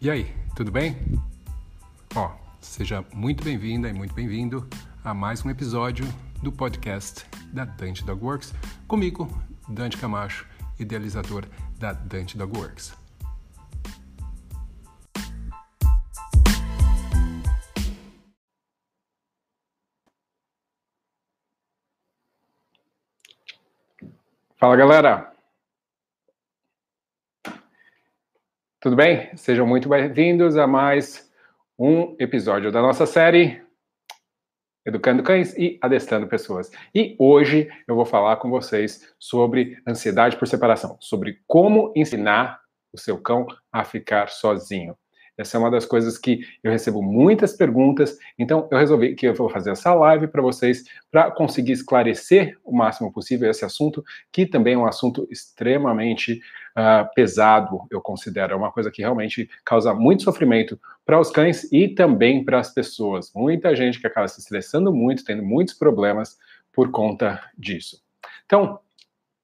E aí, tudo bem? Ó, seja muito bem-vinda e muito bem-vindo a mais um episódio do podcast da Dante Dog Works, comigo, Dante Camacho, idealizador da Dante Dog Works. Fala galera, Tudo bem? Sejam muito bem-vindos a mais um episódio da nossa série Educando Cães e Adestrando Pessoas. E hoje eu vou falar com vocês sobre ansiedade por separação, sobre como ensinar o seu cão a ficar sozinho. Essa é uma das coisas que eu recebo muitas perguntas, então eu resolvi que eu vou fazer essa live para vocês para conseguir esclarecer o máximo possível esse assunto, que também é um assunto extremamente uh, pesado, eu considero, é uma coisa que realmente causa muito sofrimento para os cães e também para as pessoas. Muita gente que acaba se estressando muito, tendo muitos problemas por conta disso. Então,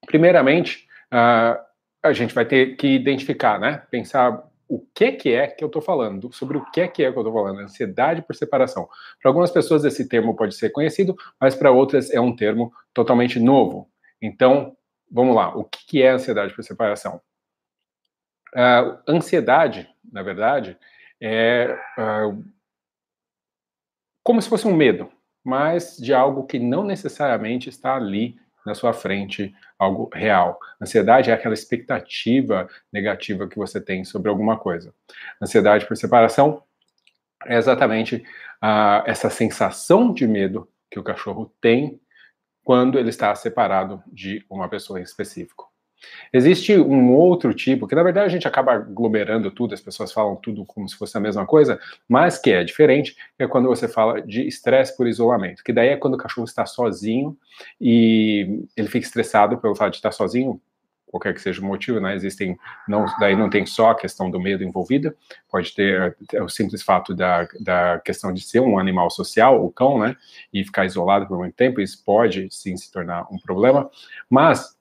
primeiramente, uh, a gente vai ter que identificar, né? Pensar o que, que é que eu estou falando, sobre o que, que é que eu estou falando, ansiedade por separação. Para algumas pessoas esse termo pode ser conhecido, mas para outras é um termo totalmente novo. Então, vamos lá, o que, que é ansiedade por separação? Uh, ansiedade, na verdade, é uh, como se fosse um medo, mas de algo que não necessariamente está ali na sua frente algo real. Ansiedade é aquela expectativa negativa que você tem sobre alguma coisa. Ansiedade por separação é exatamente uh, essa sensação de medo que o cachorro tem quando ele está separado de uma pessoa em específico. Existe um outro tipo, que na verdade a gente acaba aglomerando tudo, as pessoas falam tudo como se fosse a mesma coisa, mas que é diferente, é quando você fala de estresse por isolamento, que daí é quando o cachorro está sozinho e ele fica estressado pelo fato de estar sozinho, qualquer que seja o motivo, né? Existem, não, daí não tem só a questão do medo envolvida, pode ter é, o simples fato da, da questão de ser um animal social, o cão, né? E ficar isolado por muito tempo, isso pode sim se tornar um problema, mas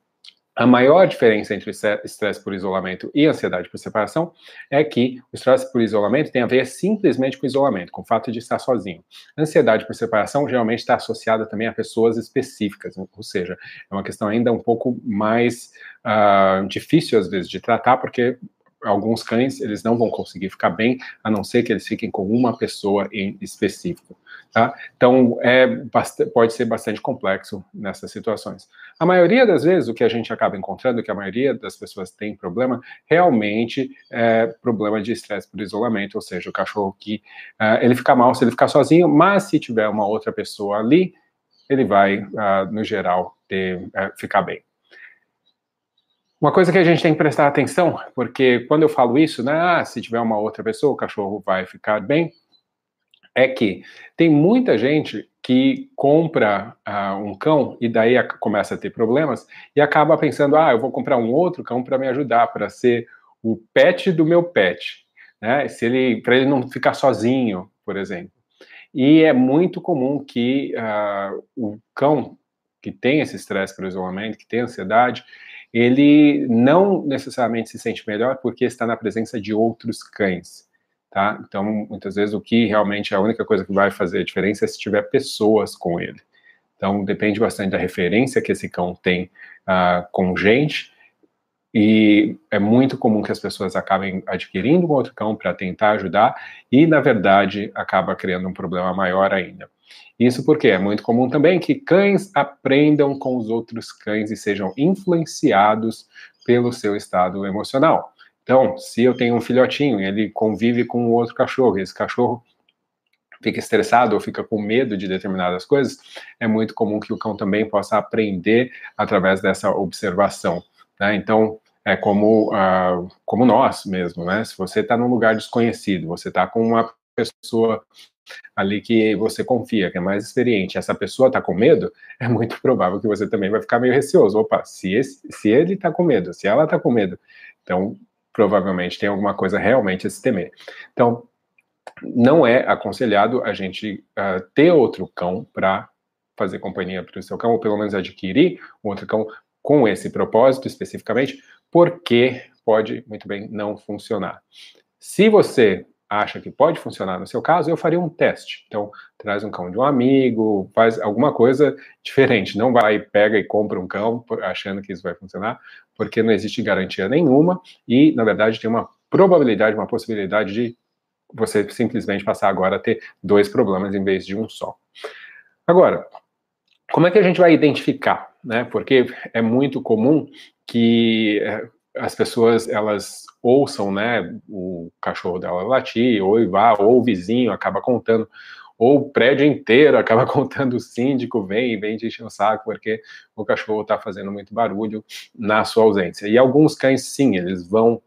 a maior diferença entre estresse por isolamento e ansiedade por separação é que o estresse por isolamento tem a ver simplesmente com isolamento, com o fato de estar sozinho. A ansiedade por separação geralmente está associada também a pessoas específicas, ou seja, é uma questão ainda um pouco mais uh, difícil às vezes de tratar, porque alguns cães eles não vão conseguir ficar bem a não ser que eles fiquem com uma pessoa em específico, tá? Então é pode ser bastante complexo nessas situações. A maioria das vezes o que a gente acaba encontrando que a maioria das pessoas tem problema realmente é problema de estresse por isolamento, ou seja, o cachorro que uh, ele fica mal se ele ficar sozinho, mas se tiver uma outra pessoa ali ele vai uh, no geral ter, uh, ficar bem. Uma coisa que a gente tem que prestar atenção, porque quando eu falo isso, né, ah, se tiver uma outra pessoa, o cachorro vai ficar bem, é que tem muita gente que compra uh, um cão e daí começa a ter problemas e acaba pensando, ah, eu vou comprar um outro cão para me ajudar, para ser o pet do meu pet, né? Se ele, para ele não ficar sozinho, por exemplo. E é muito comum que uh, o cão que tem esse estresse por isolamento, que tem ansiedade, ele não necessariamente se sente melhor porque está na presença de outros cães. Tá? Então, muitas vezes, o que realmente é a única coisa que vai fazer a diferença é se tiver pessoas com ele. Então, depende bastante da referência que esse cão tem uh, com gente, e é muito comum que as pessoas acabem adquirindo um outro cão para tentar ajudar, e, na verdade, acaba criando um problema maior ainda. Isso porque é muito comum também que cães aprendam com os outros cães e sejam influenciados pelo seu estado emocional. Então, se eu tenho um filhotinho e ele convive com outro cachorro, e esse cachorro fica estressado ou fica com medo de determinadas coisas, é muito comum que o cão também possa aprender através dessa observação. Né? Então, é como, uh, como nós mesmo, né? Se você está num lugar desconhecido, você está com uma pessoa ali que você confia, que é mais experiente, essa pessoa está com medo, é muito provável que você também vai ficar meio receoso. Opa, se, esse, se ele está com medo, se ela está com medo, então provavelmente tem alguma coisa realmente a se temer. Então, não é aconselhado a gente uh, ter outro cão para fazer companhia para o seu cão, ou pelo menos adquirir um outro cão com esse propósito especificamente, porque pode muito bem não funcionar. Se você acha que pode funcionar no seu caso, eu faria um teste. Então, traz um cão de um amigo, faz alguma coisa diferente. Não vai, pega e compra um cão achando que isso vai funcionar, porque não existe garantia nenhuma e, na verdade, tem uma probabilidade, uma possibilidade de você simplesmente passar agora a ter dois problemas em vez de um só. Agora, como é que a gente vai identificar, né? Porque é muito comum que é, as pessoas elas ouçam, né, o cachorro dela latir, ou vá, ou o vizinho acaba contando, ou o prédio inteiro acaba contando, o síndico vem e vem te encher o saco porque o cachorro está fazendo muito barulho na sua ausência. E alguns cães, sim, eles vão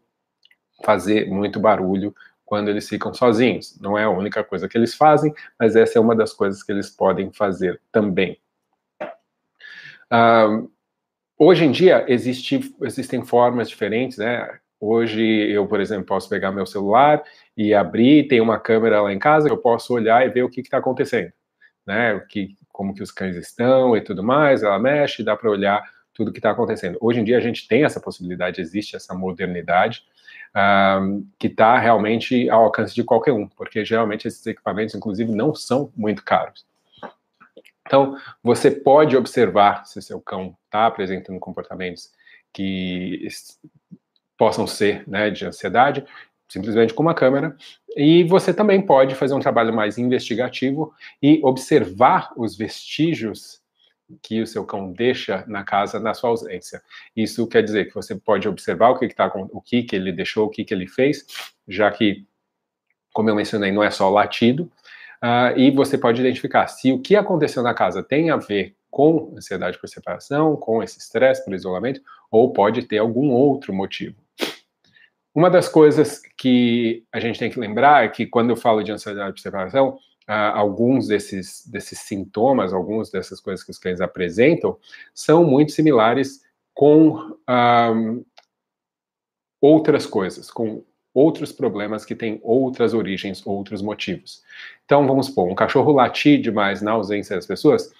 fazer muito barulho quando eles ficam sozinhos. Não é a única coisa que eles fazem, mas essa é uma das coisas que eles podem fazer também. Uh, Hoje em dia, existe, existem formas diferentes, né? Hoje eu, por exemplo, posso pegar meu celular e abrir, tem uma câmera lá em casa, eu posso olhar e ver o que está acontecendo, né? O que, como que os cães estão e tudo mais, ela mexe, dá para olhar tudo que está acontecendo. Hoje em dia a gente tem essa possibilidade, existe essa modernidade um, que está realmente ao alcance de qualquer um, porque geralmente esses equipamentos, inclusive, não são muito caros. Então, você pode observar se seu cão está apresentando comportamentos que possam ser né, de ansiedade, simplesmente com uma câmera, e você também pode fazer um trabalho mais investigativo e observar os vestígios que o seu cão deixa na casa na sua ausência. Isso quer dizer que você pode observar o que, que tá, o que, que ele deixou, o que, que ele fez, já que, como eu mencionei, não é só latido, Uh, e você pode identificar se o que aconteceu na casa tem a ver com ansiedade por separação, com esse estresse por isolamento, ou pode ter algum outro motivo. Uma das coisas que a gente tem que lembrar é que quando eu falo de ansiedade por separação, uh, alguns desses, desses sintomas, algumas dessas coisas que os cães apresentam, são muito similares com ah, outras coisas, com outros problemas que têm outras origens, outros motivos. Então, vamos supor, um cachorro latir demais na ausência das pessoas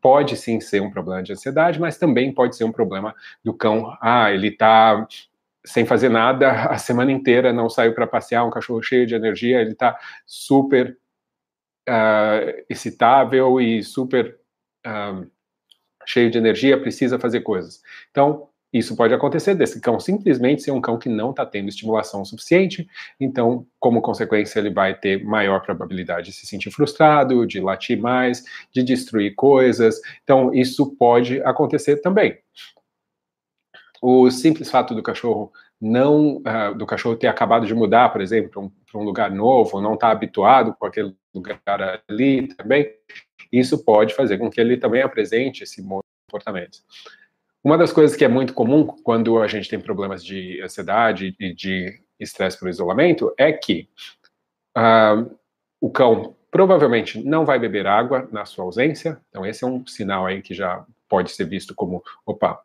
pode sim ser um problema de ansiedade, mas também pode ser um problema do cão. Ah, ele está sem fazer nada a semana inteira, não saiu para passear, um cachorro cheio de energia, ele está super uh, excitável e super uh, cheio de energia, precisa fazer coisas. Então, isso pode acontecer desse cão simplesmente ser um cão que não está tendo estimulação suficiente, então, como consequência, ele vai ter maior probabilidade de se sentir frustrado, de latir mais, de destruir coisas. Então, isso pode acontecer também. O simples fato do cachorro não uh, do cachorro ter acabado de mudar, por exemplo, para um, um, lugar novo, não estar tá habituado com aquele lugar ali também, isso pode fazer com que ele também apresente esse comportamento. Uma das coisas que é muito comum quando a gente tem problemas de ansiedade e de estresse por isolamento é que uh, o cão provavelmente não vai beber água na sua ausência. Então, esse é um sinal aí que já pode ser visto como, opa,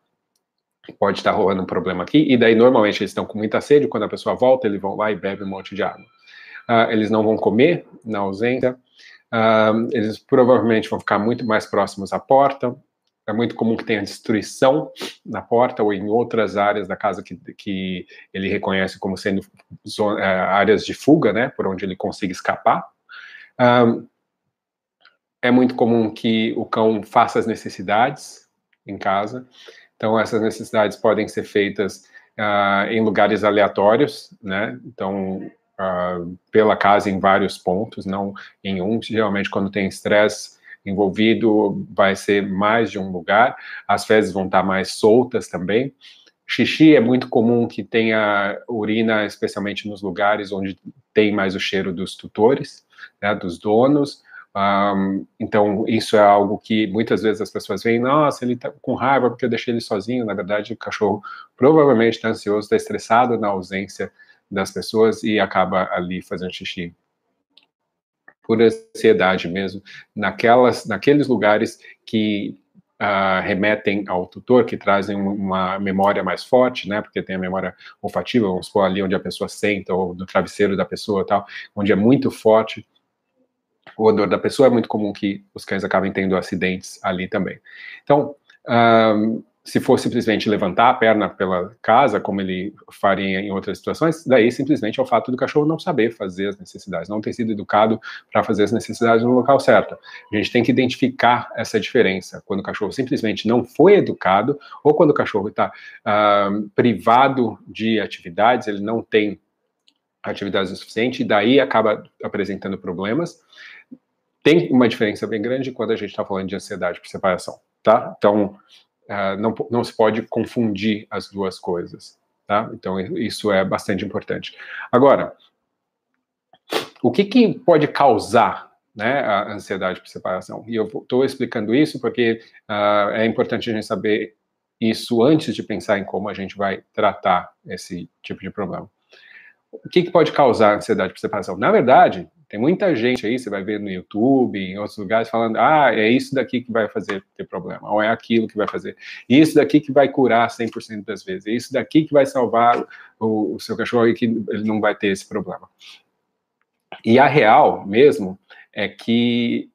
pode estar rolando um problema aqui. E daí, normalmente, eles estão com muita sede. Quando a pessoa volta, eles vão lá e bebem um monte de água. Uh, eles não vão comer na ausência. Uh, eles provavelmente vão ficar muito mais próximos à porta é muito comum que tenha destruição na porta ou em outras áreas da casa que, que ele reconhece como sendo zona, é, áreas de fuga, né, por onde ele consiga escapar. Um, é muito comum que o cão faça as necessidades em casa. Então, essas necessidades podem ser feitas uh, em lugares aleatórios, né? Então, uh, pela casa em vários pontos, não em um. Geralmente, quando tem estresse, envolvido vai ser mais de um lugar, as fezes vão estar mais soltas também. Xixi é muito comum que tenha urina, especialmente nos lugares onde tem mais o cheiro dos tutores, né, dos donos. Um, então, isso é algo que muitas vezes as pessoas veem, nossa, ele está com raiva porque eu deixei ele sozinho. Na verdade, o cachorro provavelmente está ansioso, está estressado na ausência das pessoas e acaba ali fazendo xixi por ansiedade mesmo, naquelas, naqueles lugares que uh, remetem ao tutor, que trazem uma memória mais forte, né, porque tem a memória olfativa, vamos supor ali onde a pessoa senta, ou no travesseiro da pessoa tal, onde é muito forte o odor da pessoa, é muito comum que os cães acabem tendo acidentes ali também. Então, uh, se for simplesmente levantar a perna pela casa, como ele faria em outras situações, daí simplesmente é o fato do cachorro não saber fazer as necessidades, não ter sido educado para fazer as necessidades no local certo. A gente tem que identificar essa diferença, quando o cachorro simplesmente não foi educado, ou quando o cachorro está uh, privado de atividades, ele não tem atividades o suficiente, e daí acaba apresentando problemas. Tem uma diferença bem grande quando a gente está falando de ansiedade por separação, tá? Então, uh, não, não se pode confundir as duas coisas, tá? Então, isso é bastante importante. Agora, o que, que pode causar né, a ansiedade por separação? E eu estou explicando isso porque uh, é importante a gente saber isso antes de pensar em como a gente vai tratar esse tipo de problema. O que, que pode causar ansiedade por separação? Na verdade, tem muita gente aí, você vai ver no YouTube, em outros lugares, falando: ah, é isso daqui que vai fazer ter problema, ou é aquilo que vai fazer, isso daqui que vai curar 100% das vezes, é isso daqui que vai salvar o, o seu cachorro e que ele não vai ter esse problema. E a real mesmo é que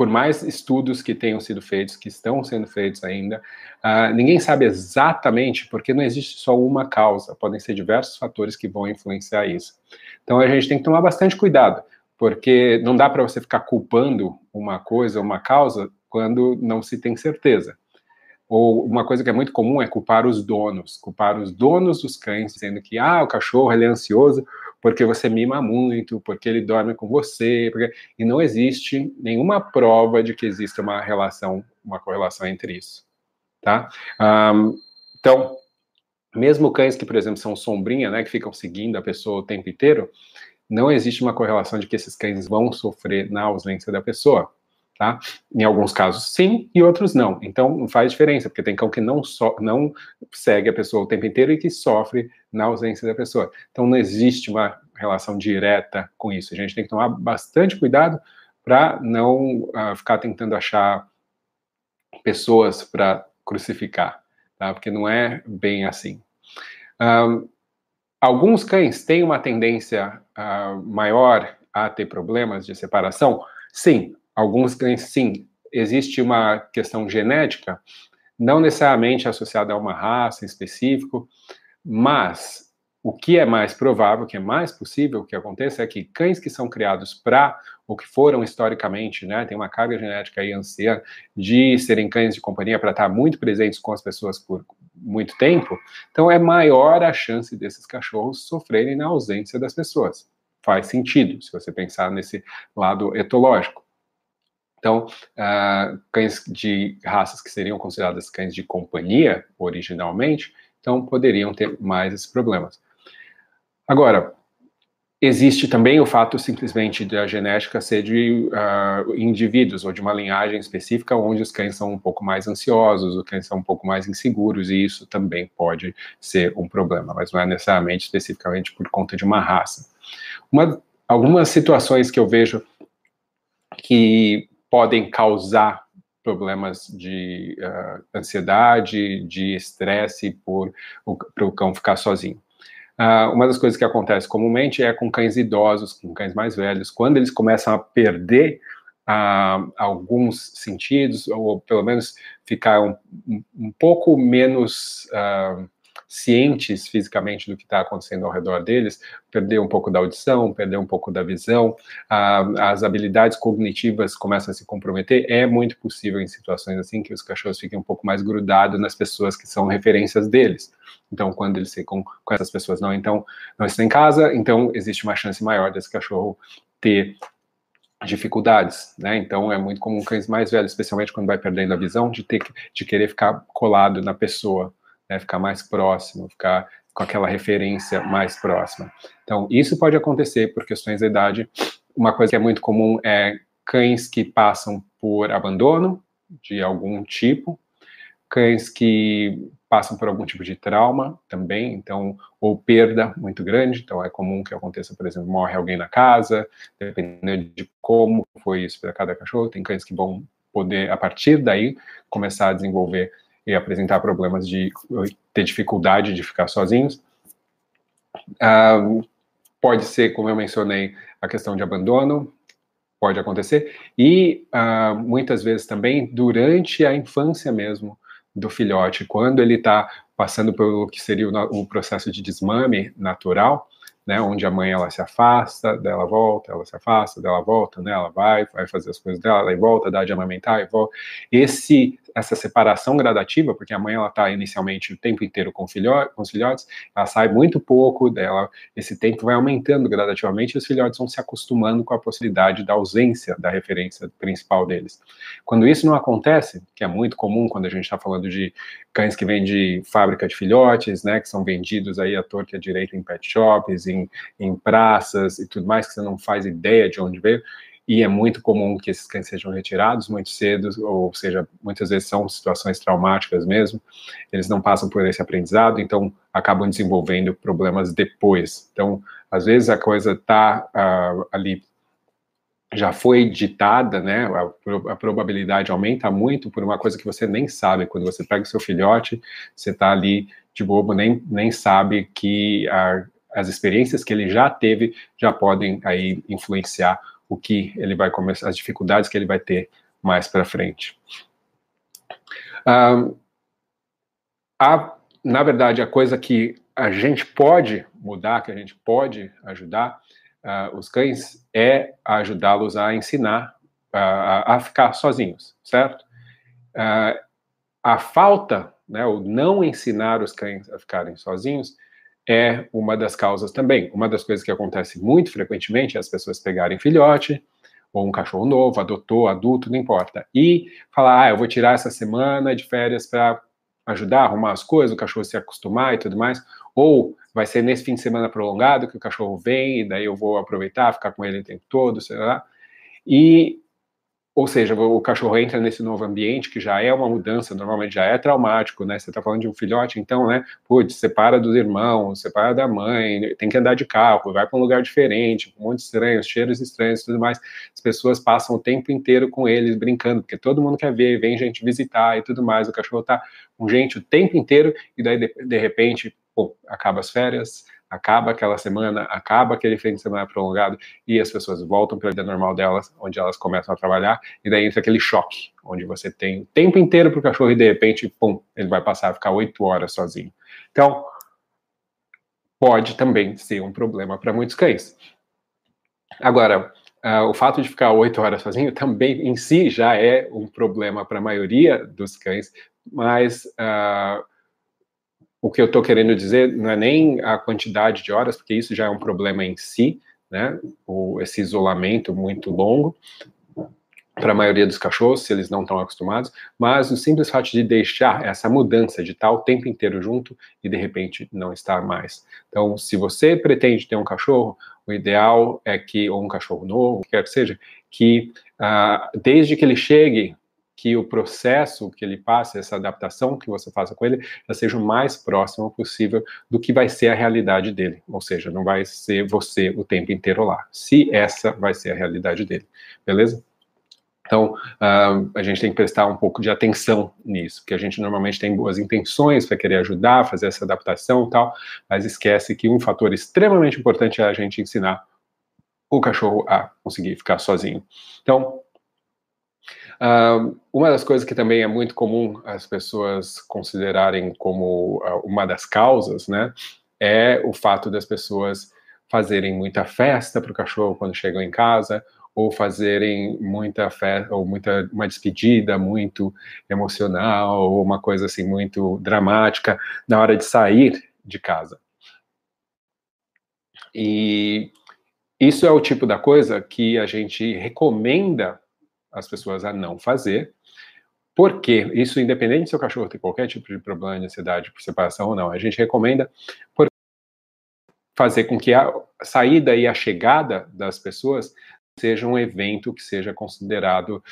por mais estudos que tenham sido feitos, que estão sendo feitos ainda, uh, ninguém sabe exatamente, porque não existe só uma causa, podem ser diversos fatores que vão influenciar isso. Então a gente tem que tomar bastante cuidado, porque não dá para você ficar culpando uma coisa, uma causa, quando não se tem certeza. Ou uma coisa que é muito comum é culpar os donos, culpar os donos dos cães, dizendo que ah, o cachorro ele é ansioso porque você mima muito, porque ele dorme com você, porque... e não existe nenhuma prova de que exista uma relação, uma correlação entre isso, tá? Um, então, mesmo cães que, por exemplo, são sombrinha, né, que ficam seguindo a pessoa o tempo inteiro, não existe uma correlação de que esses cães vão sofrer na ausência da pessoa. Tá? Em alguns casos, sim, e outros não. Então, faz diferença, porque tem cão que não, so, não segue a pessoa o tempo inteiro e que sofre na ausência da pessoa. Então, não existe uma relação direta com isso. A gente tem que tomar bastante cuidado para não uh, ficar tentando achar pessoas para crucificar, tá? porque não é bem assim. Um, alguns cães têm uma tendência uh, maior a ter problemas de separação? Sim, alguns cães, sim, existe uma questão genética, não necessariamente associada a uma raça em específico, mas o que é mais provável, o que é mais possível que aconteça é que cães que são criados para, ou que foram historicamente, né, tem uma carga genética aí anciã de serem cães de companhia para estar muito presentes com as pessoas por muito tempo, então é maior a chance desses cachorros sofrerem na ausência das pessoas. Faz sentido, se você pensar nesse lado etológico. Então, uh, cães de raças que seriam consideradas cães de companhia originalmente, então poderiam ter mais esses problemas. Agora, existe também o fato simplesmente da genética ser de uh, indivíduos ou de uma linhagem específica onde os cães são um pouco mais ansiosos, os cães são um pouco mais inseguros, e isso também pode ser um problema, mas não é necessariamente especificamente por conta de uma raça. Uma, algumas situações que eu vejo que podem causar problemas de uh, ansiedade, de estresse por o cão ficar sozinho. Uh, uma das coisas que acontece comumente é com cães idosos, com cães mais velhos, quando eles começam a perder uh, alguns sentidos, ou pelo menos ficar um, um pouco menos uh, cientes fisicamente do que está acontecendo ao redor deles, perder um pouco da audição, perder um pouco da visão, as habilidades cognitivas começam a se comprometer, é muito possível em situações assim que os cachorros fiquem um pouco mais grudados nas pessoas que são referências deles. Então, quando eles ficam com essas pessoas não, então não estão em casa, então existe uma chance maior desse cachorro ter dificuldades, né? Então é muito comum cães mais velhos, especialmente quando vai perdendo a visão, de ter de querer ficar colado na pessoa, né, ficar mais próximo, ficar com aquela referência mais próxima. Então, isso pode acontecer por questões da idade. Uma coisa que é muito comum é cães que passam por abandono de algum tipo, cães que passam por algum tipo de trauma também, então, ou perda muito grande, então é comum que aconteça, por exemplo, morre alguém na casa, dependendo de como foi isso para cada cachorro, tem cães que vão poder, a partir daí, começar a desenvolver e apresentar problemas de ter dificuldade de ficar sozinhos. Uh, pode ser, como eu mencionei, a questão de abandono, pode acontecer, e uh, muitas vezes também durante a infância mesmo, do filhote quando ele está passando pelo que seria o, o processo de desmame natural, né, onde a mãe ela se afasta, dela volta, ela se afasta, dela volta, né, ela vai, vai fazer as coisas dela, ela volta, dá de amamentar e volta. Esse, essa separação gradativa, porque a mãe ela está inicialmente o tempo inteiro com, filhote, com os filhotes, ela sai muito pouco dela, esse tempo vai aumentando gradativamente e os filhotes vão se acostumando com a possibilidade da ausência da referência principal deles. Quando isso não acontece, que é muito comum quando a gente está falando de cães que vêm de fábrica de filhotes, né, que são vendidos aí à torta e à direita em pet shops, em, em praças e tudo mais, que você não faz ideia de onde veio, e é muito comum que esses cães sejam retirados muito cedo, ou seja, muitas vezes são situações traumáticas mesmo, eles não passam por esse aprendizado, então acabam desenvolvendo problemas depois. Então, às vezes a coisa está uh, ah, ali, já foi ditada, né, a, a, probabilidade aumenta muito por uma coisa que você nem sabe, quando você pega o seu filhote, você está ali de bobo, nem, nem sabe que a as experiências que ele já teve já podem aí influenciar o que ele vai começar, as dificuldades que ele vai ter mais para frente. Um, a, na verdade, a coisa que a gente pode mudar, que a gente pode ajudar uh, os cães, é ajudá-los a ensinar uh, a ficar sozinhos, certo? Uh, a falta, né, o não ensinar os cães a ficarem sozinhos, é uma das causas também. Uma das coisas que acontece muito frequentemente é as pessoas pegarem filhote, ou um cachorro novo, adotou, adulto, não importa, e falar, ah, eu vou tirar essa semana de férias para ajudar a arrumar as coisas, o cachorro se acostumar e tudo mais, ou vai ser nesse fim de semana prolongado que o cachorro vem, e daí eu vou aproveitar, ficar com ele o tempo todo, sei lá, e ou seja, o cachorro entra nesse novo ambiente que já é uma mudança, normalmente já é traumático, né? Você está falando de um filhote, então, né? Putz, separa dos irmãos, separa da mãe, tem que andar de carro, vai para um lugar diferente, um monte de estranhos, cheiros estranhos, tudo mais. As pessoas passam o tempo inteiro com eles brincando, porque todo mundo quer ver, vem gente visitar e tudo mais. O cachorro está com gente o tempo inteiro e daí de, de repente, pô, acaba as férias, acaba aquela semana, acaba aquele fim de semana prolongado e as pessoas voltam para a vida normal delas, onde elas começam a trabalhar, e daí entra aquele choque, onde você tem o tempo inteiro para o cachorro e de repente, pum, ele vai passar a ficar oito horas sozinho. Então, pode também ser um problema para muitos cães. Agora, uh, o fato de ficar oito horas sozinho também em si já é um problema para a maioria dos cães, mas uh, o que eu estou querendo dizer não é nem a quantidade de horas, porque isso já é um problema em si, né? O, esse isolamento muito longo para a maioria dos cachorros, se eles não estão acostumados, mas o simples fato de deixar essa mudança de estar o tempo inteiro junto e de repente não estar mais. Então, se você pretende ter um cachorro, o ideal é que, ou um cachorro novo, quer que seja, que uh, desde que ele chegue que o processo que ele passa, essa adaptação que você faça com ele, já seja o mais próximo possível do que vai ser a realidade dele. Ou seja, não vai ser você o tempo inteiro lá. Se essa vai ser a realidade dele. Beleza? Então, uh, a gente tem que prestar um pouco de atenção nisso, porque a gente normalmente tem boas intenções para querer ajudar, fazer essa adaptação e tal, mas esquece que um fator extremamente importante é a gente ensinar o cachorro a conseguir ficar sozinho. Então, Uh, uma das coisas que também é muito comum as pessoas considerarem como uh, uma das causas, né, é o fato das pessoas fazerem muita festa para o cachorro quando chegam em casa, ou fazerem muita festa, ou muita uma despedida muito emocional, ou uma coisa assim muito dramática na hora de sair de casa. E isso é o tipo da coisa que a gente recomenda as pessoas a não fazer, porque isso, independente se o cachorro tem qualquer tipo de problema de ansiedade por separação ou não, a gente recomenda fazer com que a saída e a chegada das pessoas seja um evento que seja considerado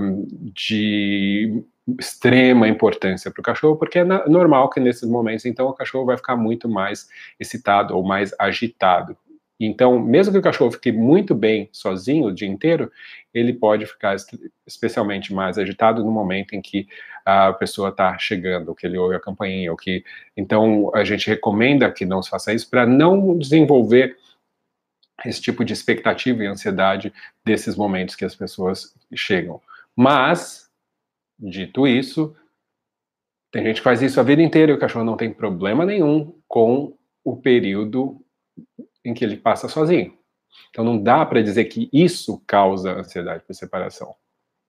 um, de extrema importância para o cachorro, porque é normal que nesses momentos, então, o cachorro vai ficar muito mais excitado ou mais agitado. Então, mesmo que o cachorro fique muito bem sozinho o dia inteiro, ele pode ficar especialmente mais agitado no momento em que a pessoa está chegando, que ele ouve a campainha, ou que então a gente recomenda que não se faça isso para não desenvolver esse tipo de expectativa e ansiedade desses momentos que as pessoas chegam. Mas, dito isso, Tem gente que faz isso a vida inteira e o cachorro não tem problema nenhum com o período em que ele passa sozinho. Então não dá para dizer que isso causa ansiedade por separação.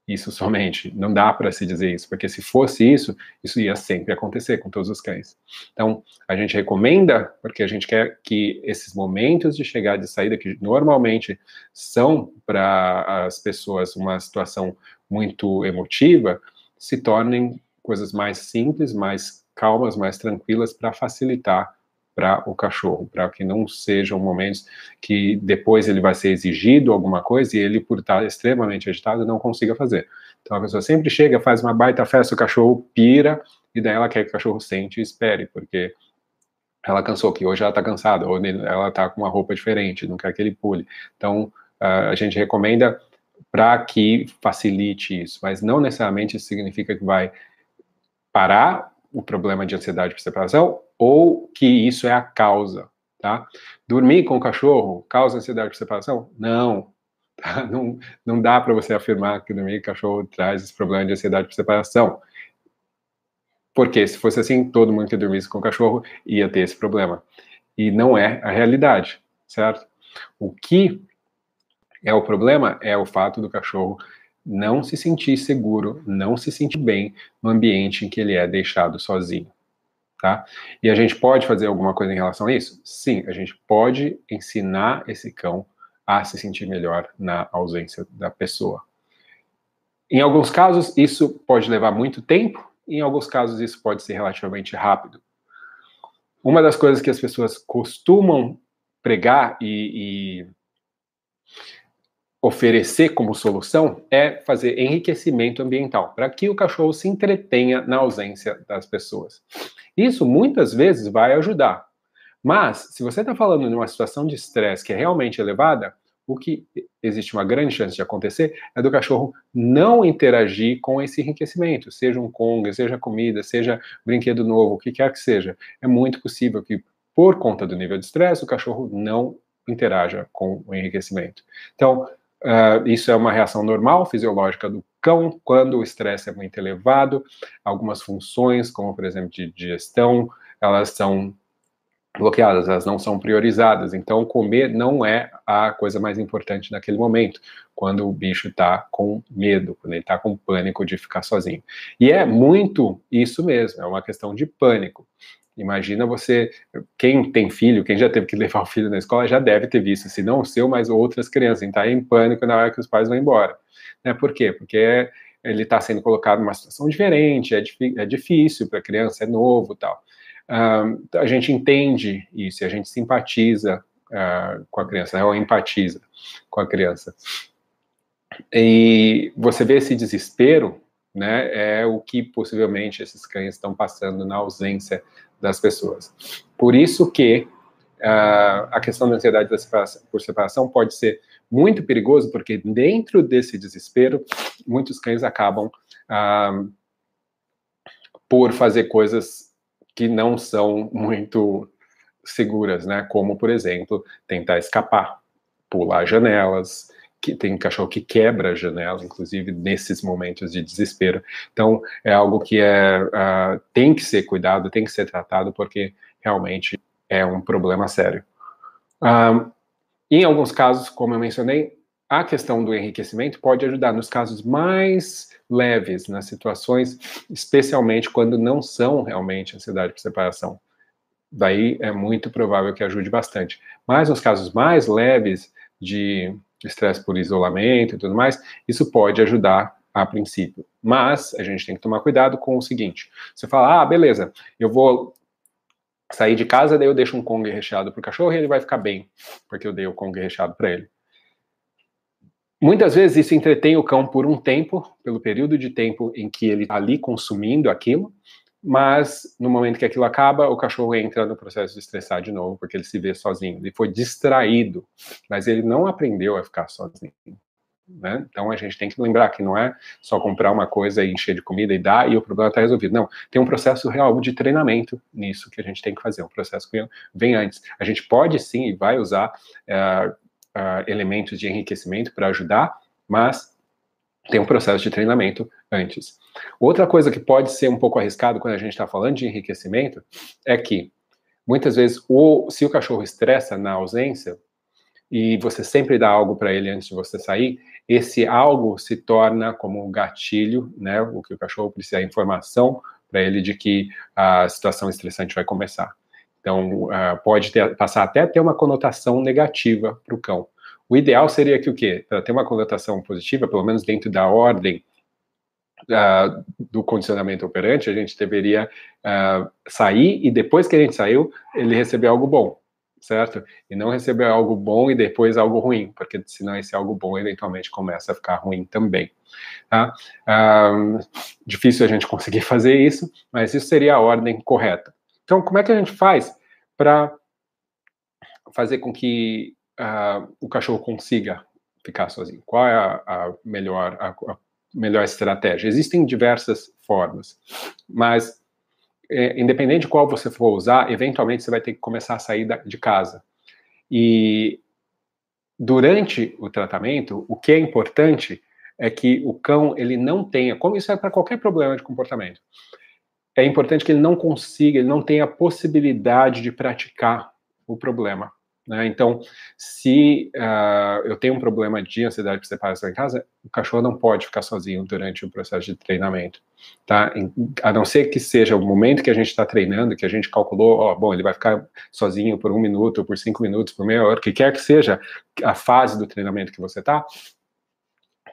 Isso somente. Não dá para se dizer isso, porque se fosse isso, isso ia sempre acontecer com todos os cães. Então, a gente recomenda, porque a gente quer que esses momentos de chegada e saída, que normalmente são para as pessoas uma situação muito emotiva, se tornem coisas mais simples, mais calmas, mais tranquilas para facilitar para o cachorro, para que não sejam momentos que depois ele vai ser exigido alguma coisa e ele, por estar extremamente agitado, não consiga fazer. Então a pessoa sempre chega, faz uma baita festa, o cachorro pira, e daí ela quer que o cachorro sente e espere, porque ela cansou, que hoje ela está cansada, ou ela está com uma roupa diferente, não quer que ele pule. Então a gente recomenda para que facilite isso, mas não necessariamente isso significa que vai parar o problema de ansiedade por separação ou que isso é a causa, tá? Dormir com o cachorro causa ansiedade por separação? Não. Tá? Não, não dá para você afirmar que dormir com o cachorro traz esse problema de ansiedade por separação. Porque se fosse assim, todo mundo que dormisse com o cachorro ia ter esse problema. E não é a realidade, certo? O que é o problema é o fato do cachorro não se sentir seguro, não se sentir bem no ambiente em que ele é deixado sozinho. Tá? E a gente pode fazer alguma coisa em relação a isso? Sim, a gente pode ensinar esse cão a se sentir melhor na ausência da pessoa. Em alguns casos, isso pode levar muito tempo, em alguns casos, isso pode ser relativamente rápido. Uma das coisas que as pessoas costumam pregar e, e oferecer como solução é fazer enriquecimento ambiental, para que o cachorro se entretenha na ausência das pessoas. Isso muitas vezes vai ajudar. Mas, se você está falando de uma situação de estresse que é realmente elevada, o que existe uma grande chance de acontecer é do cachorro não interagir com esse enriquecimento, seja um Kong, seja comida, seja brinquedo novo, o que quer que seja. É muito possível que, por conta do nível de estresse, o cachorro não interaja com o enriquecimento. Então, Uh, isso é uma reação normal, fisiológica do cão, quando o estresse é muito elevado. Algumas funções, como por exemplo de digestão, elas são bloqueadas, elas não são priorizadas. Então, comer não é a coisa mais importante naquele momento, quando o bicho está com medo, quando ele está com pânico de ficar sozinho. E é muito isso mesmo, é uma questão de pânico. Imagina você, quem tem filho, quem já teve que levar o filho na escola, já deve ter visto, se não o seu, mas outras crianças, estar em pânico na hora que os pais vão embora. Né? Por quê? Porque ele está sendo colocado numa situação diferente, é, é difícil para a criança, é novo tal. Uh, a gente entende isso, a gente simpatiza uh, com a criança, né? ou empatiza com a criança. E você vê esse desespero, né, é o que possivelmente esses cães estão passando na ausência das pessoas. Por isso que uh, a questão da ansiedade da separação, por separação pode ser muito perigoso, porque dentro desse desespero, muitos cães acabam uh, por fazer coisas que não são muito seguras, né? Como, por exemplo, tentar escapar, pular janelas, que tem cachorro que quebra a janela, inclusive nesses momentos de desespero. Então, é algo que é, uh, tem que ser cuidado, tem que ser tratado, porque realmente é um problema sério. Uh, em alguns casos, como eu mencionei, a questão do enriquecimento pode ajudar nos casos mais leves, nas situações, especialmente quando não são realmente ansiedade por separação. Daí é muito provável que ajude bastante. Mas nos casos mais leves de estresse por isolamento e tudo mais, isso pode ajudar a princípio. Mas a gente tem que tomar cuidado com o seguinte: você fala, ah, beleza, eu vou sair de casa, daí eu deixo um Kong recheado para o cachorro e ele vai ficar bem, porque eu dei o Kong recheado para ele. Muitas vezes isso entretém o cão por um tempo, pelo período de tempo em que ele está ali consumindo aquilo, mas no momento que aquilo acaba, o cachorro entra no processo de estressar de novo, porque ele se vê sozinho. Ele foi distraído, mas ele não aprendeu a ficar sozinho. Né? Então a gente tem que lembrar que não é só comprar uma coisa e encher de comida e dar e o problema está resolvido. Não, tem um processo real de treinamento nisso que a gente tem que fazer, um processo que vem antes. A gente pode sim e vai usar uh, uh, elementos de enriquecimento para ajudar, mas tem um processo de treinamento antes. Outra coisa que pode ser um pouco arriscado quando a gente está falando de enriquecimento é que muitas vezes, o, se o cachorro estressa na ausência, e você sempre dá algo para ele antes de você sair, esse algo se torna como um gatilho, né? O que o cachorro precisa, a informação para ele de que a situação estressante vai começar. Então, uh, pode ter, passar até ter uma conotação negativa para o cão. O ideal seria que o quê? Para ter uma conotação positiva, pelo menos dentro da ordem uh, do condicionamento operante, a gente deveria uh, sair e depois que a gente saiu, ele receber algo bom certo? E não receber algo bom e depois algo ruim, porque senão esse algo bom eventualmente começa a ficar ruim também. Tá? Um, difícil a gente conseguir fazer isso, mas isso seria a ordem correta. Então, como é que a gente faz para fazer com que uh, o cachorro consiga ficar sozinho? Qual é a, a melhor, a, a melhor estratégia? Existem diversas formas, mas é, independente de qual você for usar, eventualmente você vai ter que começar a sair da, de casa. E durante o tratamento, o que é importante é que o cão ele não tenha, como isso é para qualquer problema de comportamento, é importante que ele não consiga, ele não tenha possibilidade de praticar o problema. Né? Então, se uh, eu tenho um problema de ansiedade por separação em casa, o cachorro não pode ficar sozinho durante o processo de treinamento, tá? A não ser que seja o momento que a gente está treinando, que a gente calculou, ó, bom, ele vai ficar sozinho por um minuto, por cinco minutos, por meia hora, o que quer que seja a fase do treinamento que você está,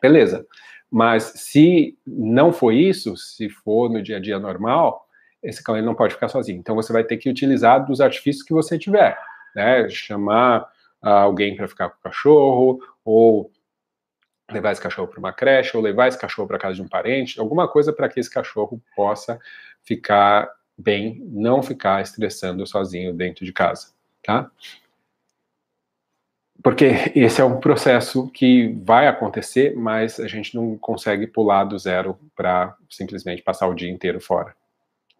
beleza. Mas se não for isso, se for no dia a dia normal, esse cão ele não pode ficar sozinho. Então você vai ter que utilizar dos artifícios que você tiver né? Chamar alguém para ficar com o cachorro, ou levar esse cachorro para uma creche, ou levar esse cachorro para casa de um parente, alguma coisa para que esse cachorro possa ficar bem, não ficar estressando sozinho dentro de casa, tá? Porque esse é um processo que vai acontecer, mas a gente não consegue pular do zero para simplesmente passar o dia inteiro fora.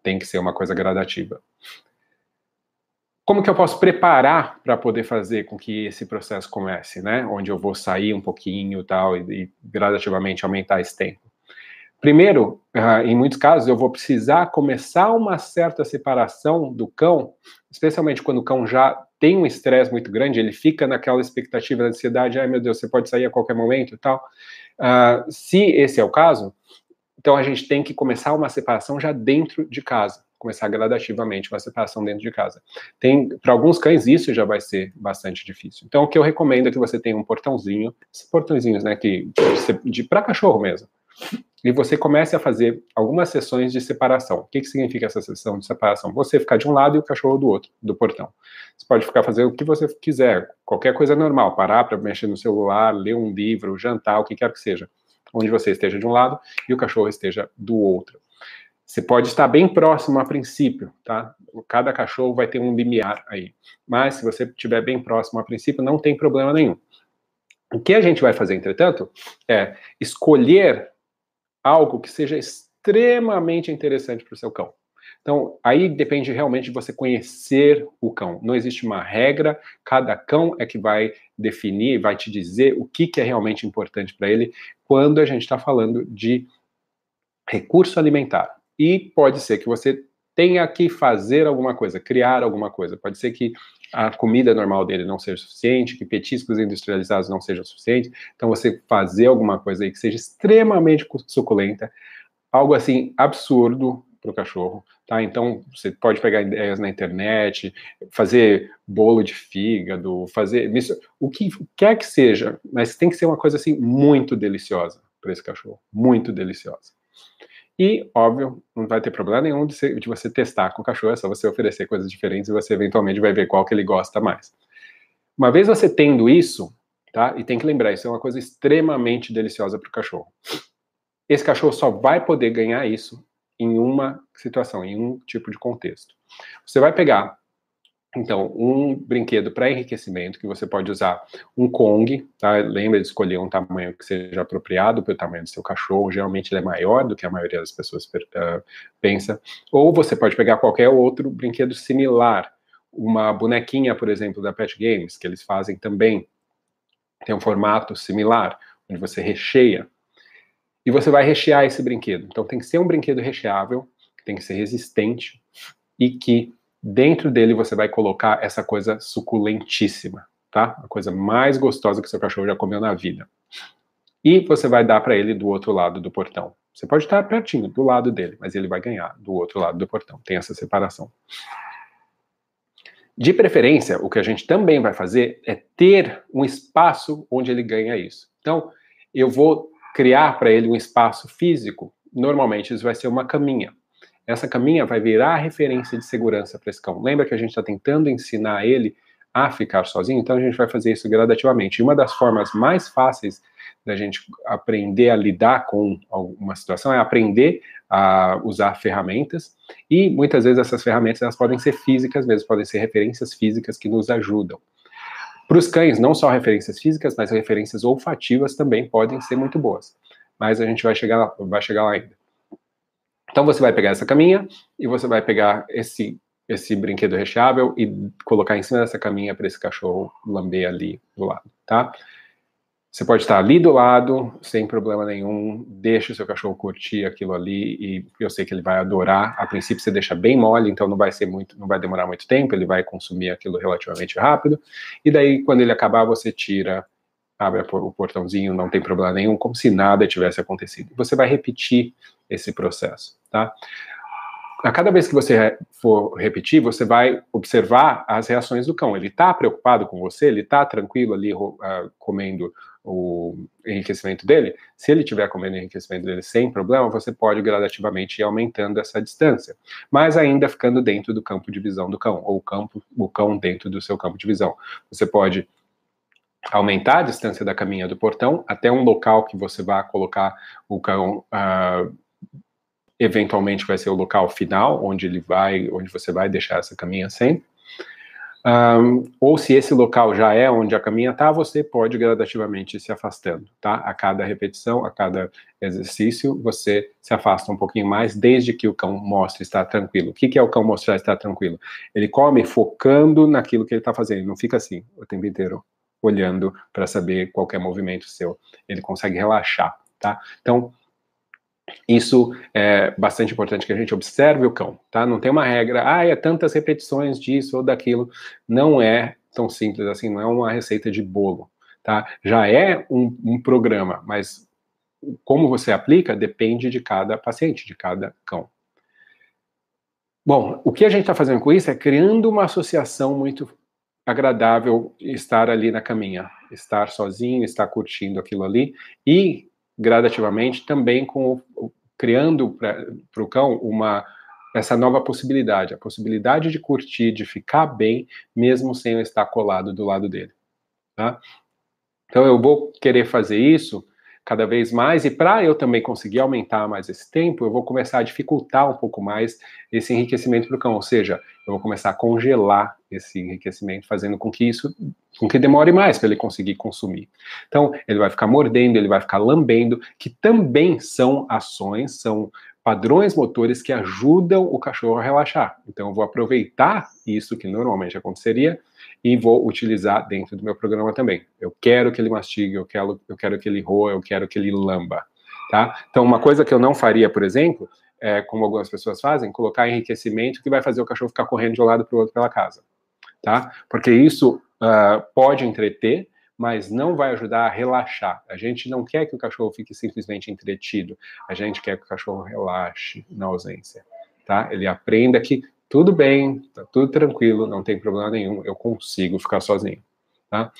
Tem que ser uma coisa gradativa como que eu posso preparar para poder fazer com que esse processo comece, né? Onde eu vou sair um pouquinho tal, e, e gradativamente aumentar esse tempo. Primeiro, uh, em muitos casos, eu vou precisar começar uma certa separação do cão, especialmente quando o cão já tem um estresse muito grande, ele fica naquela expectativa da ansiedade, ai meu Deus, você pode sair a qualquer momento e tal. Uh, se esse é o caso, então a gente tem que começar uma separação já dentro de casa começar gradativamente uma separação dentro de casa. Tem, para alguns cães isso já vai ser bastante difícil. Então o que eu recomendo é que você tenha um portãozinho, esses portãozinhos, né, que de, de para cachorro mesmo. E você comece a fazer algumas sessões de separação. O que, que significa essa sessão de separação? Você ficar de um lado e o cachorro do outro, do portão. Você pode ficar fazendo o que você quiser, qualquer coisa normal, parar para mexer no celular, ler um livro, jantar, o que quer que seja. Onde você esteja de um lado e o cachorro esteja do outro. Você pode estar bem próximo a princípio, tá? Cada cachorro vai ter um limiar aí. Mas se você estiver bem próximo a princípio, não tem problema nenhum. O que a gente vai fazer, entretanto, é escolher algo que seja extremamente interessante para o seu cão. Então, aí depende realmente de você conhecer o cão. Não existe uma regra, cada cão é que vai definir, vai te dizer o que, que é realmente importante para ele quando a gente está falando de recurso alimentar. E pode ser que você tenha que fazer alguma coisa, criar alguma coisa. Pode ser que a comida normal dele não seja suficiente, que petiscos industrializados não sejam suficientes. Então, você fazer alguma coisa aí que seja extremamente suculenta, algo assim absurdo para o cachorro, tá? Então, você pode pegar ideias na internet, fazer bolo de fígado, fazer o que quer que seja, mas tem que ser uma coisa assim muito deliciosa para esse cachorro, muito deliciosa. E, óbvio, não vai ter problema nenhum de, ser, de, você testar com o cachorro, é só você oferecer coisas diferentes e você eventualmente vai ver qual que ele gosta mais. Uma vez você tendo isso, tá? E tem que lembrar, isso é uma coisa extremamente deliciosa para o cachorro. Esse cachorro só vai poder ganhar isso em uma situação, em um tipo de contexto. Você vai pegar então, um brinquedo para enriquecimento que você pode usar um Kong, tá? Lembra de escolher um tamanho que seja apropriado para o tamanho do seu cachorro. Geralmente ele é maior do que a maioria das pessoas uh, pensa. Ou você pode pegar qualquer outro brinquedo similar, uma bonequinha, por exemplo, da Pet Games, que eles fazem também. Tem um formato similar, onde você recheia. e você vai rechear esse brinquedo. Então tem que ser um brinquedo recheável, tem que ser resistente e que dentro dele você vai colocar essa coisa suculentíssima, tá? A coisa mais gostosa que seu cachorro já comeu na vida. E você vai dar para ele do outro lado do portão. Você pode estar pertinho, do lado dele, mas ele vai ganhar do outro lado do portão. Tem essa separação. De preferência, o que a gente também vai fazer é ter um espaço onde ele ganha isso. Então, eu vou criar para ele um espaço físico. Normalmente, isso vai ser uma caminha. Essa caminha vai virar referência de segurança para esse cão. Lembra que a gente está tentando ensinar ele a ficar sozinho? Então, a gente vai fazer isso gradativamente. E uma das formas mais fáceis da gente aprender a lidar com alguma situação é aprender a usar ferramentas e muitas vezes essas ferramentas elas podem ser físicas mesmo, podem ser referências físicas que nos ajudam. Para os cães, não só referências físicas, mas referências olfativas também podem ser muito boas. Mas a gente vai chegar vai chegar lá ainda. Então você vai pegar essa caminha e você vai pegar esse esse brinquedo recheável e colocar em cima dessa caminha para esse cachorro lamber ali do lado, tá? Você pode estar ali do lado, sem problema nenhum, deixa o seu cachorro curtir aquilo ali e eu sei que ele vai adorar. A princípio você deixa bem mole, então não vai ser muito, não vai demorar muito tempo, ele vai consumir aquilo relativamente rápido. E daí quando ele acabar, você tira, abre o portãozinho, não tem problema nenhum, como se nada tivesse acontecido. Você vai repetir esse processo, tá? a cada vez que você for repetir, você vai observar as reações do cão. Ele está preocupado com você? Ele está tranquilo ali uh, comendo o enriquecimento dele? Se ele estiver comendo o enriquecimento dele sem problema, você pode gradativamente ir aumentando essa distância, mas ainda ficando dentro do campo de visão do cão, ou campo, o cão dentro do seu campo de visão. Você pode aumentar a distância da caminha do portão até um local que você vai colocar o cão uh, eventualmente vai ser o local final onde ele vai, onde você vai deixar essa caminha sempre. Um, ou se esse local já é onde a caminha está, você pode gradativamente ir se afastando, tá? A cada repetição, a cada exercício, você se afasta um pouquinho mais, desde que o cão mostre estar tranquilo. O que, que é o cão mostrar estar tranquilo? Ele come focando naquilo que ele está fazendo, não fica assim o tempo inteiro olhando para saber qualquer movimento seu. Ele consegue relaxar, tá? Então, isso é bastante importante que a gente observe o cão, tá? Não tem uma regra, ah, é tantas repetições disso ou daquilo. Não é tão simples assim, não é uma receita de bolo, tá? Já é um, um programa, mas como você aplica depende de cada paciente, de cada cão. Bom, o que a gente está fazendo com isso é criando uma associação muito agradável estar ali na caminha, estar sozinho, estar curtindo aquilo ali e gradativamente, também com criando para o cão uma essa nova possibilidade, a possibilidade de curtir, de ficar bem, mesmo sem eu estar colado do lado dele. Tá? Então eu vou querer fazer isso cada vez mais, e para eu também conseguir aumentar mais esse tempo, eu vou começar a dificultar um pouco mais esse enriquecimento para o cão, ou seja, eu vou começar a congelar esse enriquecimento, fazendo com que isso, com que demore mais para ele conseguir consumir. Então, ele vai ficar mordendo, ele vai ficar lambendo, que também são ações, são padrões motores que ajudam o cachorro a relaxar. Então, eu vou aproveitar isso que normalmente aconteceria e vou utilizar dentro do meu programa também. Eu quero que ele mastigue, eu quero, eu quero que ele roa, eu quero que ele lamba, tá? Então, uma coisa que eu não faria, por exemplo, é, como algumas pessoas fazem, colocar enriquecimento que vai fazer o cachorro ficar correndo de um lado para o outro pela casa, tá? Porque isso uh, pode entreter, mas não vai ajudar a relaxar. A gente não quer que o cachorro fique simplesmente entretido, a gente quer que o cachorro relaxe na ausência, tá? Ele aprenda que tudo bem, tá tudo tranquilo, não tem problema nenhum, eu consigo ficar sozinho, tá?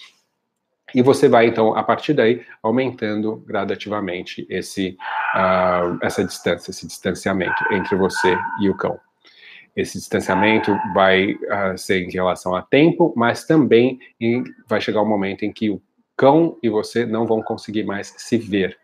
E você vai, então, a partir daí, aumentando gradativamente esse, uh, essa distância, esse distanciamento entre você e o cão. Esse distanciamento vai uh, ser em relação a tempo, mas também em, vai chegar um momento em que o cão e você não vão conseguir mais se ver,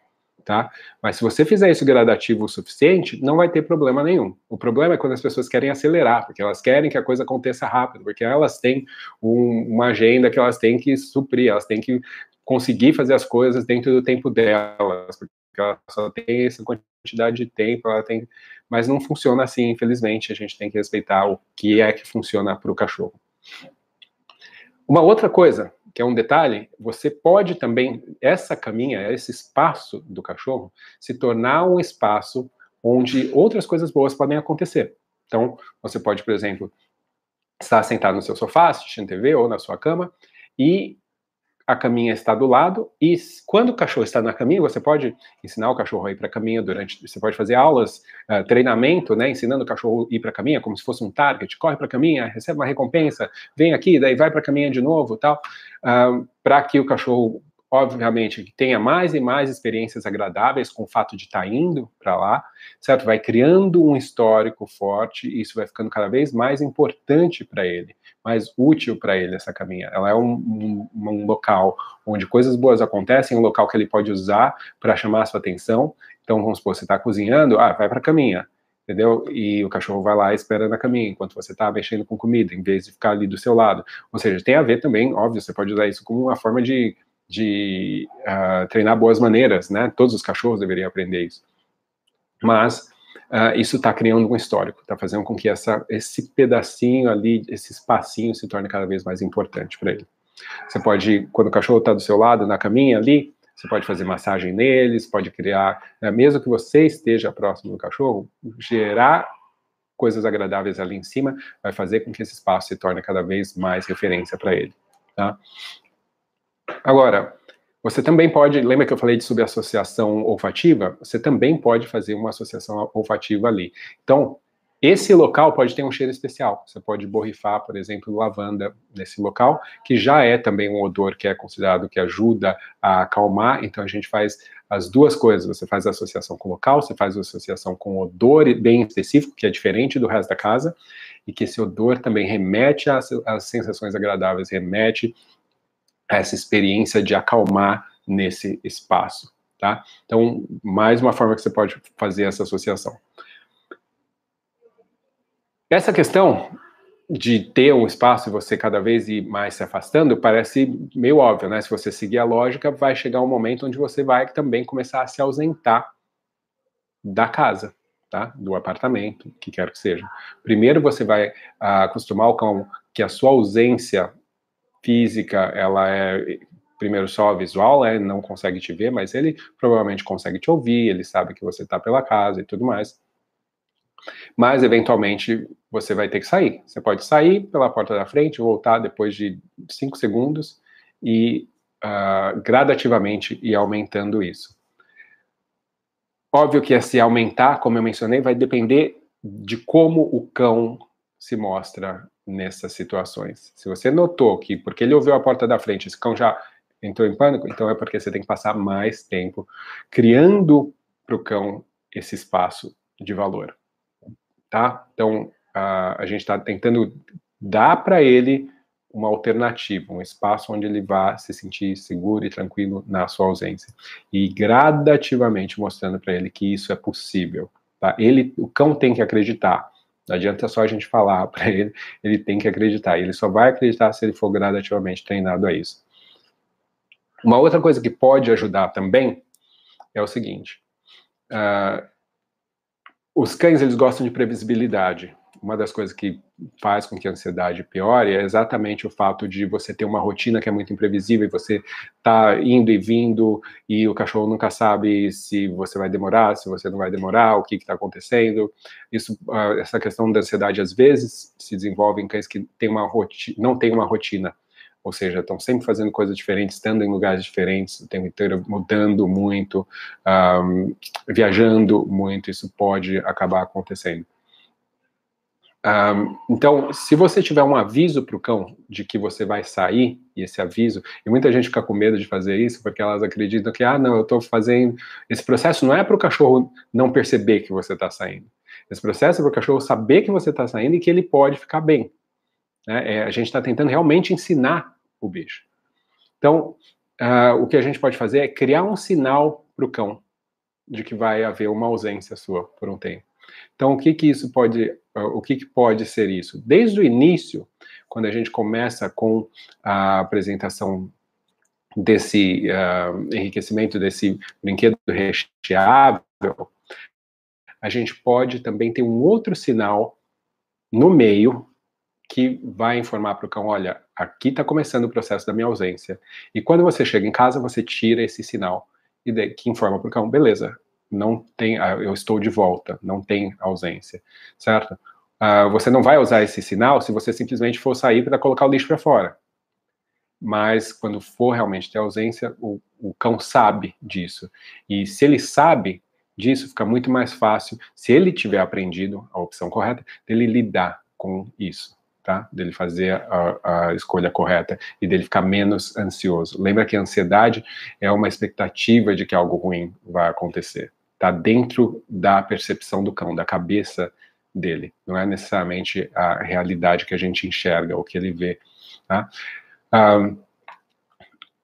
tá? Mas se você fizer isso gradativo o suficiente, não vai ter problema nenhum. O problema é quando as pessoas querem acelerar, porque elas querem que a coisa aconteça rápido, porque elas têm um, uma agenda que elas têm que suprir, elas têm que conseguir fazer as coisas dentro do tempo delas, porque ela só tem essa quantidade de tempo, ela tem, mas não funciona assim, infelizmente, a gente tem que respeitar o que é que funciona para o cachorro. Uma outra coisa que é um detalhe, você pode também, essa caminha, esse espaço do cachorro, se tornar um espaço onde outras coisas boas podem acontecer. Então, você pode, por exemplo, estar sentado no seu sofá, assistindo TV ou na sua cama, e a caminha está do lado, e quando o cachorro está na caminha, você pode ensinar o cachorro a ir para a caminha durante. Você pode fazer aulas, uh, treinamento, né? Ensinando o cachorro a ir para a caminha, como se fosse um target, corre para a caminha, recebe uma recompensa, vem aqui, daí vai para a caminha de novo tal, uh, para que o cachorro obviamente, que tenha mais e mais experiências agradáveis com o fato de estar tá indo para lá, certo? Vai criando um histórico forte e isso vai ficando cada vez mais importante para ele, mais útil para ele essa caminha. Ela é um, um, um, local onde coisas boas acontecem, um local que ele pode usar para chamar a sua atenção. Então, vamos supor, você está cozinhando, ah, vai para a caminha, entendeu? E o cachorro vai lá e espera na caminha enquanto você está mexendo com comida, em vez de ficar ali do seu lado. Ou seja, tem a ver também, óbvio, você pode usar isso como uma forma de de uh, treinar boas maneiras, né? Todos os cachorros deveriam aprender isso. Mas uh, isso está criando um histórico, está fazendo com que essa, esse pedacinho ali, esse espacinho se torne cada vez mais importante para ele. Você pode, quando o cachorro está do seu lado, na caminha ali, você pode fazer massagem neles, pode criar, né, mesmo que você esteja próximo do cachorro, gerar coisas agradáveis ali em cima, vai fazer com que esse espaço se torne cada vez mais referência para ele. Tá? Agora, você também pode, lembra que eu falei de subassociação olfativa? Você também pode fazer uma associação olfativa ali. Então, esse local pode ter um cheiro especial. Você pode borrifar, por exemplo, lavanda nesse local, que já é também um odor que é considerado que ajuda a acalmar. Então a gente faz as duas coisas. Você faz a associação com o local, você faz a associação com odor bem específico, que é diferente do resto da casa, e que esse odor também remete às, às sensações agradáveis, remete essa experiência de acalmar nesse espaço, tá? Então, mais uma forma que você pode fazer essa associação. Essa questão de ter um espaço e você cada vez ir mais se afastando parece meio óbvio, né? Se você seguir a lógica, vai chegar um momento onde você vai também começar a se ausentar da casa, tá? Do apartamento, que quer que seja. Primeiro você vai acostumar o cão que a sua ausência física, ela é primeiro só visual, né, não consegue te ver, mas ele provavelmente consegue te ouvir, ele sabe que você está pela casa e tudo mais. Mas eventualmente você vai ter que sair. Você pode sair pela porta da frente, voltar depois de cinco segundos e uh, gradativamente ir aumentando isso. Óbvio que se aumentar, como eu mencionei, vai depender de como o cão se mostra nessas situações. Se você notou que, porque ele ouviu a porta da frente, esse cão já entrou em pânico, então é porque você tem que passar mais tempo criando para o cão esse espaço de valor. Tá? Então, a, a gente está tentando dar para ele uma alternativa, um espaço onde ele vá se sentir seguro e tranquilo na sua ausência. E gradativamente mostrando para ele que isso é possível. Tá? Ele, o cão tem que acreditar. Não adianta só a gente falar para ele, ele tem que acreditar. Ele só vai acreditar se ele for gradativamente treinado a isso. Uma outra coisa que pode ajudar também é o seguinte: uh, os cães eles gostam de previsibilidade uma das coisas que faz com que a ansiedade piore é exatamente o fato de você ter uma rotina que é muito imprevisível e você tá indo e vindo e o cachorro nunca sabe se você vai demorar, se você não vai demorar, o que está acontecendo. Isso, uh, essa questão da ansiedade às vezes se desenvolve em cães que tem uma rotina, não tem uma rotina. Ou seja, estão sempre fazendo coisas diferentes, estando em lugares diferentes, o tempo inteiro mudando muito, um, viajando muito, isso pode acabar acontecendo. Um, então, se você tiver um aviso para o cão de que você vai sair, e esse aviso, e muita gente fica com medo de fazer isso, porque elas acreditam que, ah, não, eu estou fazendo. Esse processo não é para o cachorro não perceber que você está saindo. Esse processo é para o cachorro saber que você está saindo e que ele pode ficar bem. Né? É, a gente está tentando realmente ensinar o bicho. Então, uh, o que a gente pode fazer é criar um sinal para o cão de que vai haver uma ausência sua por um tempo. Então, o que que isso pode, ah, o que que pode ser isso? Desde o início, quando a gente começa com a apresentação desse uh, enriquecimento desse brinquedo recheável, a gente pode também ter um outro sinal no meio que vai informar para o cão, olha, aqui está começando o processo da minha ausência. E quando você chega em casa, você tira esse sinal e que informa para o cão, beleza, não tem, ah, eu estou de volta, não tem ausência, certo? Uh, você não vai usar esse sinal se você simplesmente for sair para colocar o lixo para fora. Mas quando for realmente ter ausência, o, o cão sabe disso. E se ele sabe disso, fica muito mais fácil, se ele tiver aprendido a opção correta, dele lidar com isso tá? Dele fazer a, a, escolha correta e dele ficar menos ansioso. Lembra que a ansiedade é uma expectativa de que algo ruim vai acontecer. Tá dentro da percepção do cão, da cabeça dele. Não é necessariamente a realidade que a gente enxerga, o que ele vê. Tá?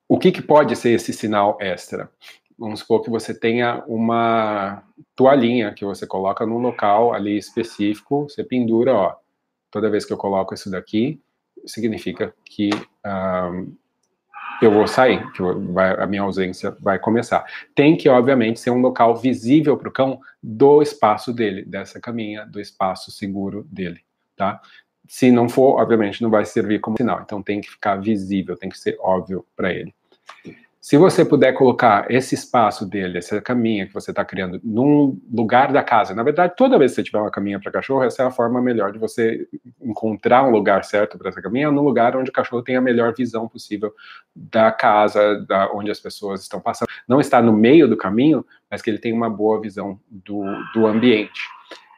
O que, que pode ser esse sinal extra? Vamos supor que você tenha uma toalhinha que você coloca num local ali específico, você pendura, ó, toda vez que eu coloco isso daqui, significa que um, eu vou sair, que vai, a minha ausência vai começar. Tem que, obviamente, ser um local visível para o cão do espaço dele, dessa caminha, do espaço seguro dele, tá? Se não for, obviamente, não vai servir como sinal. Então tem que ficar visível, tem que ser óbvio para ele. Se você puder colocar esse espaço dele, essa caminha que você está criando, num lugar da casa, na verdade, toda vez que você tiver uma caminha para cachorro, essa é a forma melhor de você encontrar um lugar certo para essa caminha, no lugar onde o cachorro tem a melhor visão possível da casa, da onde as pessoas estão passando. Não está no meio do caminho, mas que ele tem uma boa visão do, do ambiente.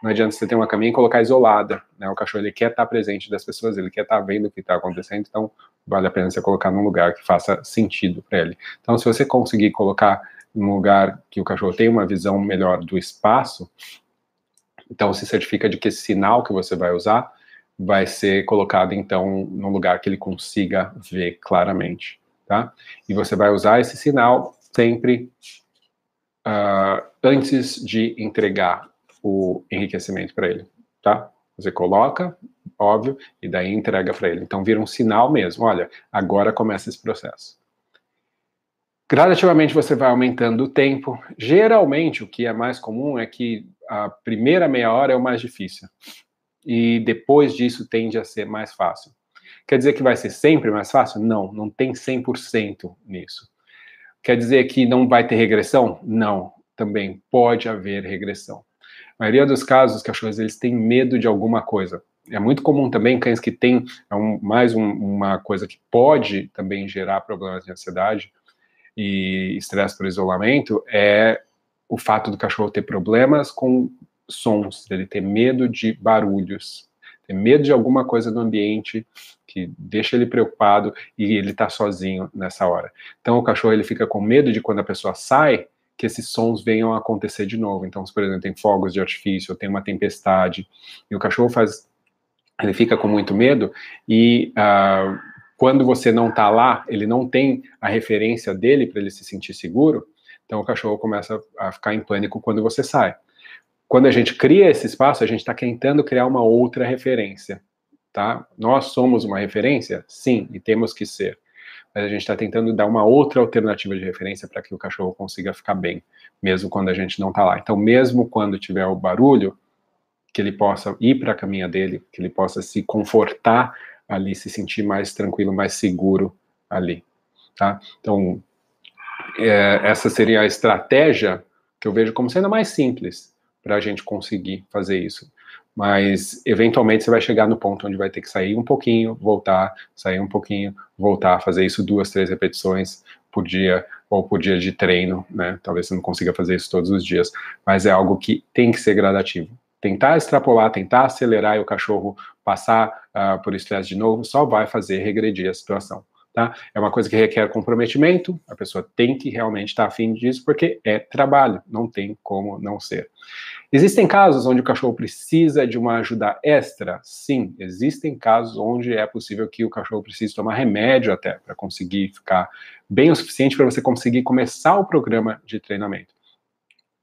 Não adianta você ter uma caminha e colocar isolada, né? O cachorro ele quer estar presente das pessoas, ele quer estar vendo o que está acontecendo, então vale a pena você colocar num lugar que faça sentido para ele. Então, se você conseguir colocar num lugar que o cachorro tenha uma visão melhor do espaço, então se certifica de que esse sinal que você vai usar vai ser colocado então num lugar que ele consiga ver claramente, tá? E você vai usar esse sinal sempre uh, antes de entregar o enriquecimento para ele, tá? Você coloca, óbvio, e daí entrega para ele. Então vira um sinal mesmo. Olha, agora começa esse processo. Gradativamente você vai aumentando o tempo. Geralmente o que é mais comum é que a primeira meia hora é o mais difícil. E depois disso tende a ser mais fácil. Quer dizer que vai ser sempre mais fácil? Não, não tem 100% nisso. Quer dizer que não vai ter regressão? Não, também pode haver regressão. Maioria dos casos, os cachorros eles têm medo de alguma coisa. É muito comum também cães que têm é um, mais um, uma coisa que pode também gerar problemas de ansiedade e estresse por isolamento é o fato do cachorro ter problemas com sons, ele ter medo de barulhos, ter medo de alguma coisa no ambiente que deixa ele preocupado e ele está sozinho nessa hora. Então o cachorro ele fica com medo de quando a pessoa sai, que esses sons venham a acontecer de novo. Então, por exemplo tem fogos de artifício, tem uma tempestade, e o cachorro faz, ele fica com muito medo, e uh, quando você não está lá, ele não tem a referência dele para ele se sentir seguro, então o cachorro começa a ficar em pânico quando você sai. Quando a gente cria esse espaço, a gente está tentando criar uma outra referência, tá? Nós somos uma referência? Sim, e temos que ser mas a gente está tentando dar uma outra alternativa de referência para que o cachorro consiga ficar bem, mesmo quando a gente não está lá. Então, mesmo quando tiver o barulho, que ele possa ir para a caminha dele, que ele possa se confortar ali, se sentir mais tranquilo, mais seguro ali, tá? Então, é, essa seria a estratégia que eu vejo como sendo mais simples para a gente conseguir fazer isso mas eventualmente você vai chegar no ponto onde vai ter que sair um pouquinho, voltar, sair um pouquinho, voltar, fazer isso duas, três repetições por dia ou por dia de treino, né? Talvez você não consiga fazer isso todos os dias, mas é algo que tem que ser gradativo. Tentar extrapolar, tentar acelerar e o cachorro passar uh, por estresse de novo só vai fazer regredir a situação. Tá? É uma coisa que requer comprometimento, a pessoa tem que realmente estar afim disso, porque é trabalho, não tem como não ser. Existem casos onde o cachorro precisa de uma ajuda extra? Sim, existem casos onde é possível que o cachorro precise tomar remédio até para conseguir ficar bem o suficiente para você conseguir começar o programa de treinamento.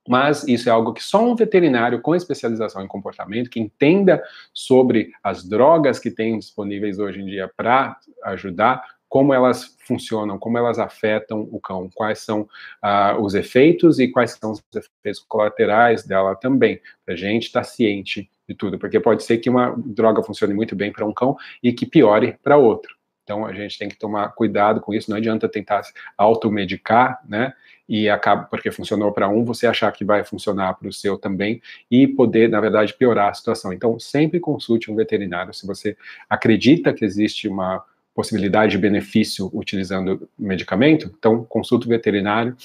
Mas isso é algo que só um veterinário com especialização em comportamento, que entenda sobre as drogas que tem disponíveis hoje em dia para ajudar, como elas funcionam, como elas afetam o cão, quais são uh, os efeitos e quais são os efeitos colaterais dela também, para a gente estar tá ciente de tudo, porque pode ser que uma droga funcione muito bem para um cão e que piore para outro. Então a gente tem que tomar cuidado com isso, não adianta tentar automedicar, né? E acaba, porque funcionou para um, você achar que vai funcionar para o seu também e poder, na verdade, piorar a situação. Então, sempre consulte um veterinário. Se você acredita que existe uma possibilidade de benefício utilizando medicamento, então consulte o veterinário.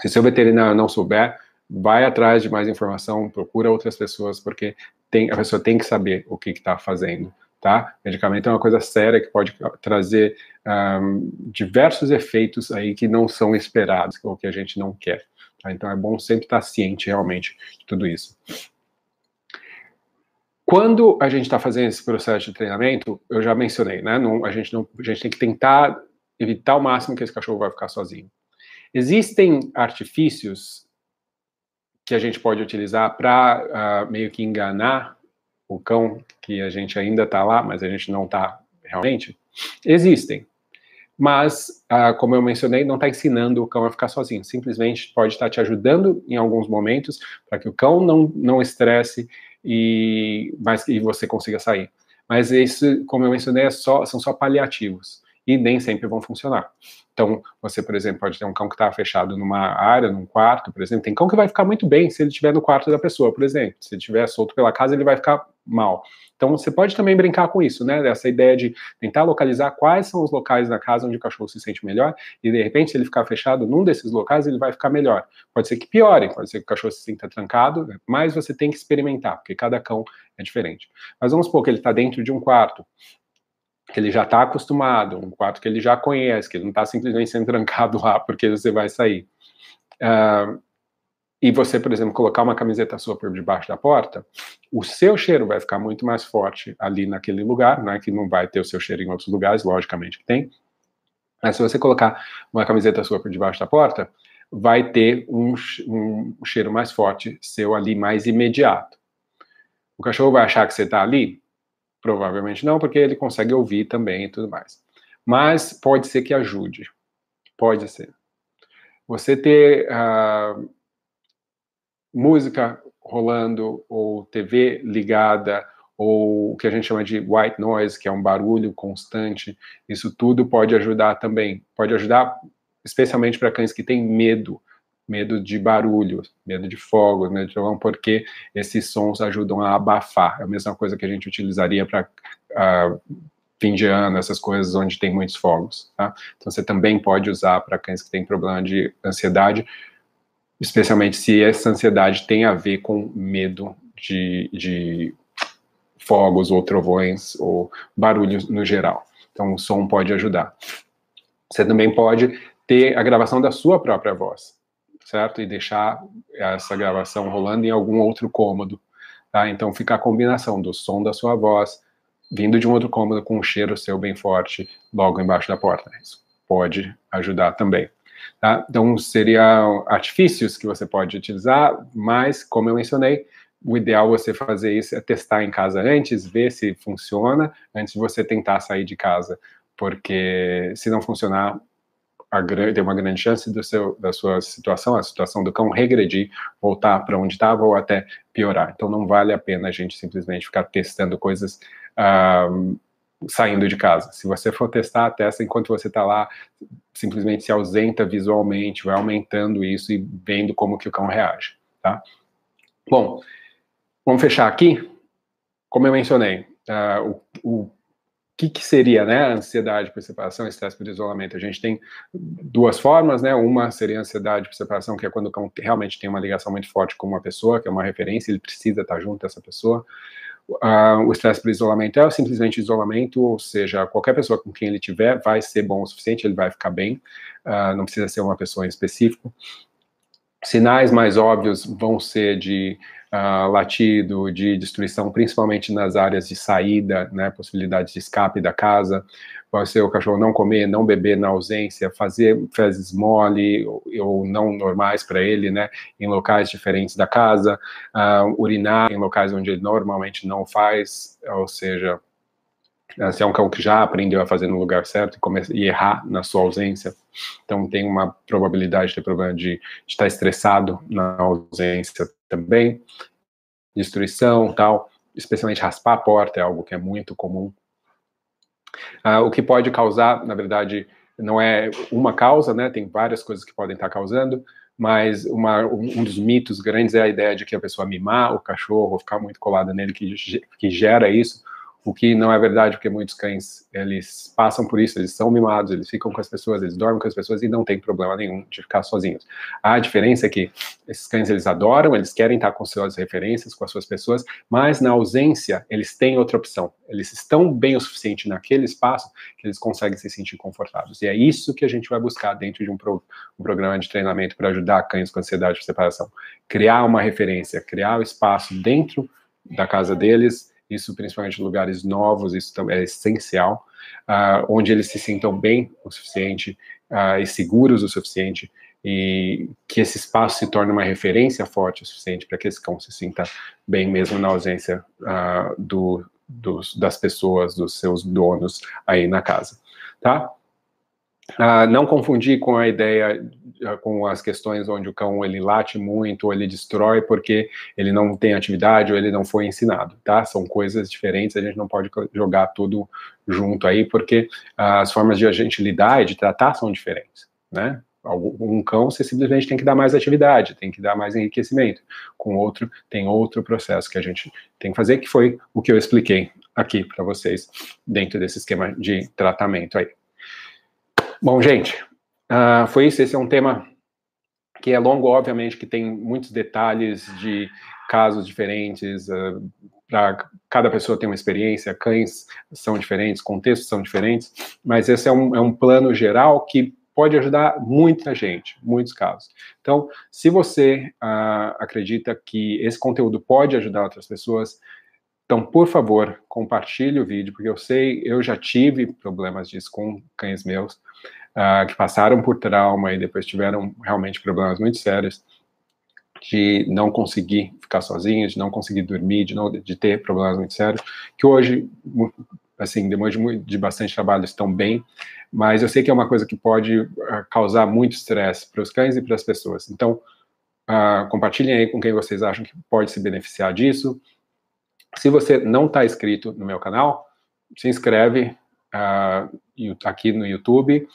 Se seu veterinário não souber, vai atrás de mais informação, procura outras pessoas, porque tem, a pessoa tem que saber o que está fazendo tá? Medicamento é uma coisa séria que pode trazer um, diversos efeitos aí que não são esperados, ou que a gente não quer. Tá? Então é bom sempre estar ciente realmente de tudo isso. Quando a gente está fazendo esse processo de treinamento, eu já mencionei, né? Não, a, gente não, a gente tem que tentar evitar ao máximo que esse cachorro vai ficar sozinho. Existem artifícios que a gente pode utilizar para uh, ah, meio que enganar o cão, que a gente ainda está lá, mas a gente não está realmente, existem. Mas, ah, como eu mencionei, não está ensinando o cão a ficar sozinho. Simplesmente pode estar tá te ajudando em alguns momentos para que o cão não, não estresse e, mas, e você consiga sair. Mas isso, como eu mencionei, é só, são só paliativos e nem sempre vão funcionar. Então, você, por exemplo, pode ter um cão que está fechado numa área, num quarto, por exemplo. Tem cão que vai ficar muito bem se ele estiver no quarto da pessoa, por exemplo. Se ele estiver solto pela casa, ele vai ficar mal. Então, você pode também brincar com isso, né? Essa ideia de tentar localizar quais são os locais na casa onde o cachorro se sente melhor e, de repente, se ele ficar fechado num desses locais, ele vai ficar melhor. Pode ser que piore, pode ser que o cachorro se sinta trancado, mas você tem que experimentar, porque cada cão é diferente. Mas vamos supor que ele está dentro de um quarto que ele já está acostumado, um quarto que ele já conhece, que ele não está simplesmente sendo trancado lá porque você vai sair. Uh, e você, por exemplo, colocar uma camiseta sua por debaixo da porta, o seu cheiro vai ficar muito mais forte ali naquele lugar, né, que não vai ter o seu cheiro em outros lugares, logicamente que tem. Mas se você colocar uma camiseta sua por debaixo da porta, vai ter um, um cheiro mais forte seu ali, mais imediato. O cachorro vai achar que você está ali? Provavelmente não, porque ele consegue ouvir também e tudo mais. Mas pode ser que ajude. Pode ser. Você ter uh, música rolando, ou TV ligada, ou o que a gente chama de white noise, que é um barulho constante, isso tudo pode ajudar também. Pode ajudar especialmente para cães que têm medo medo de barulho, medo de fogo, medo de trovão, porque esses sons ajudam a abafar. É a mesma coisa que a gente utilizaria para uh, fim de ano, essas coisas onde tem muitos fogos. Tá? Então você também pode usar para cães que têm problema de ansiedade, especialmente se essa ansiedade tem a ver com medo de, de fogos ou trovões ou barulhos no geral. Então o som pode ajudar. Você também pode ter a gravação da sua própria voz certo? E deixar essa gravação rolando em algum outro cômodo, tá? Então fica a combinação do som da sua voz vindo de um outro cômodo com um cheiro seu bem forte logo embaixo da porta. Isso pode ajudar também. Tá? Então seriam artifícios que você pode utilizar, mas como eu mencionei, o ideal você fazer isso é testar em casa antes, ver se funciona antes de você tentar sair de casa, porque se não funcionar, tem uma grande chance do seu, da sua situação, a situação do cão regredir, voltar para onde estava ou até piorar. Então não vale a pena a gente simplesmente ficar testando coisas uh, saindo de casa. Se você for testar, testa enquanto você está lá, simplesmente se ausenta visualmente, vai aumentando isso e vendo como que o cão reage, tá? Bom, vamos fechar aqui. Como eu mencionei, uh, o, o que, que, seria né, ansiedade por separação, estresse por isolamento? A gente tem duas formas, né? Uma seria ansiedade por separação, que é quando o cão realmente tem uma ligação muito forte com uma pessoa, que é uma referência, ele precisa estar junto dessa pessoa. Uh, o estresse por isolamento é simplesmente isolamento, ou seja, qualquer pessoa com quem ele tiver vai ser bom o suficiente, ele vai ficar bem, uh, não precisa ser uma pessoa em específico. Sinais mais óbvios vão ser de uh, latido, de destruição, principalmente nas áreas de saída, né, possibilidade de escape da casa, pode ser o cachorro não comer, não beber na ausência, fazer fezes mole ou, não normais para ele, né, em locais diferentes da casa, uh, urinar em locais onde ele normalmente não faz, ou seja, se é um cão que já aprendeu a fazer no lugar certo e, e errar na sua ausência, então tem uma probabilidade de ter problema de, de estar estressado na ausência também, destruição tal, especialmente raspar a porta é algo que é muito comum. Uh, o que pode causar, na verdade, não é uma causa, né? Tem várias coisas que podem estar causando, mas uma, um dos mitos grandes é a ideia de que a pessoa mimar o cachorro, ficar muito colada nele, que, que gera isso, o que não é verdade, porque muitos cães, eles passam por isso, eles são mimados, eles ficam com as pessoas, eles dormem com as pessoas e não tem problema nenhum de ficar sozinhos. A diferença é que esses cães, eles adoram, eles querem estar com suas referências, com as suas pessoas, mas na ausência, eles têm outra opção. Eles estão bem o suficiente naquele espaço que eles conseguem se sentir confortáveis. E é isso que a gente vai buscar dentro de um, pro, um programa de treinamento para ajudar cães com ansiedade de separação. Criar uma referência, criar o um espaço dentro da casa deles, isso principalmente em lugares novos, isso é essencial, uh, onde eles se sintam bem o suficiente uh, e seguros o suficiente, e que esse espaço se torne uma referência forte o suficiente para que esse cão se sinta bem mesmo na ausência uh, do, dos, das pessoas, dos seus donos aí na casa, tá? Uh, não confundir com a ideia, uh, com as questões onde o cão ele late muito, ou ele destrói porque ele não tem atividade ou ele não foi ensinado, tá? São coisas diferentes, a gente não pode jogar tudo junto aí, porque uh, as formas de a gente lidar e de tratar são diferentes, né? Um cão você simplesmente tem que dar mais atividade, tem que dar mais enriquecimento. Com outro, tem outro processo que a gente tem que fazer, que foi o que eu expliquei aqui para vocês dentro desse esquema de tratamento aí. Bom, gente, uh, foi isso. Esse é um tema que é longo, obviamente, que tem muitos detalhes de casos diferentes. Uh, cada pessoa tem uma experiência, cães são diferentes, contextos são diferentes, mas esse é um, é um plano geral que pode ajudar muita gente, muitos casos. Então, se você uh, acredita que esse conteúdo pode ajudar outras pessoas, então, por favor, compartilhe o vídeo, porque eu sei, eu já tive problemas disso com cães meus, uh, que passaram por trauma e depois tiveram realmente problemas muito sérios de não conseguir ficar sozinhos, de não conseguir dormir, de, não, de ter problemas muito sérios, que hoje, assim, depois de, de bastante trabalho, estão bem, mas eu sei que é uma coisa que pode uh, causar muito estresse para os cães e para as pessoas. Então, uh, compartilhem aí com quem vocês acham que pode se beneficiar disso, se você não está inscrito no meu canal, se inscreve uh, aqui no YouTube,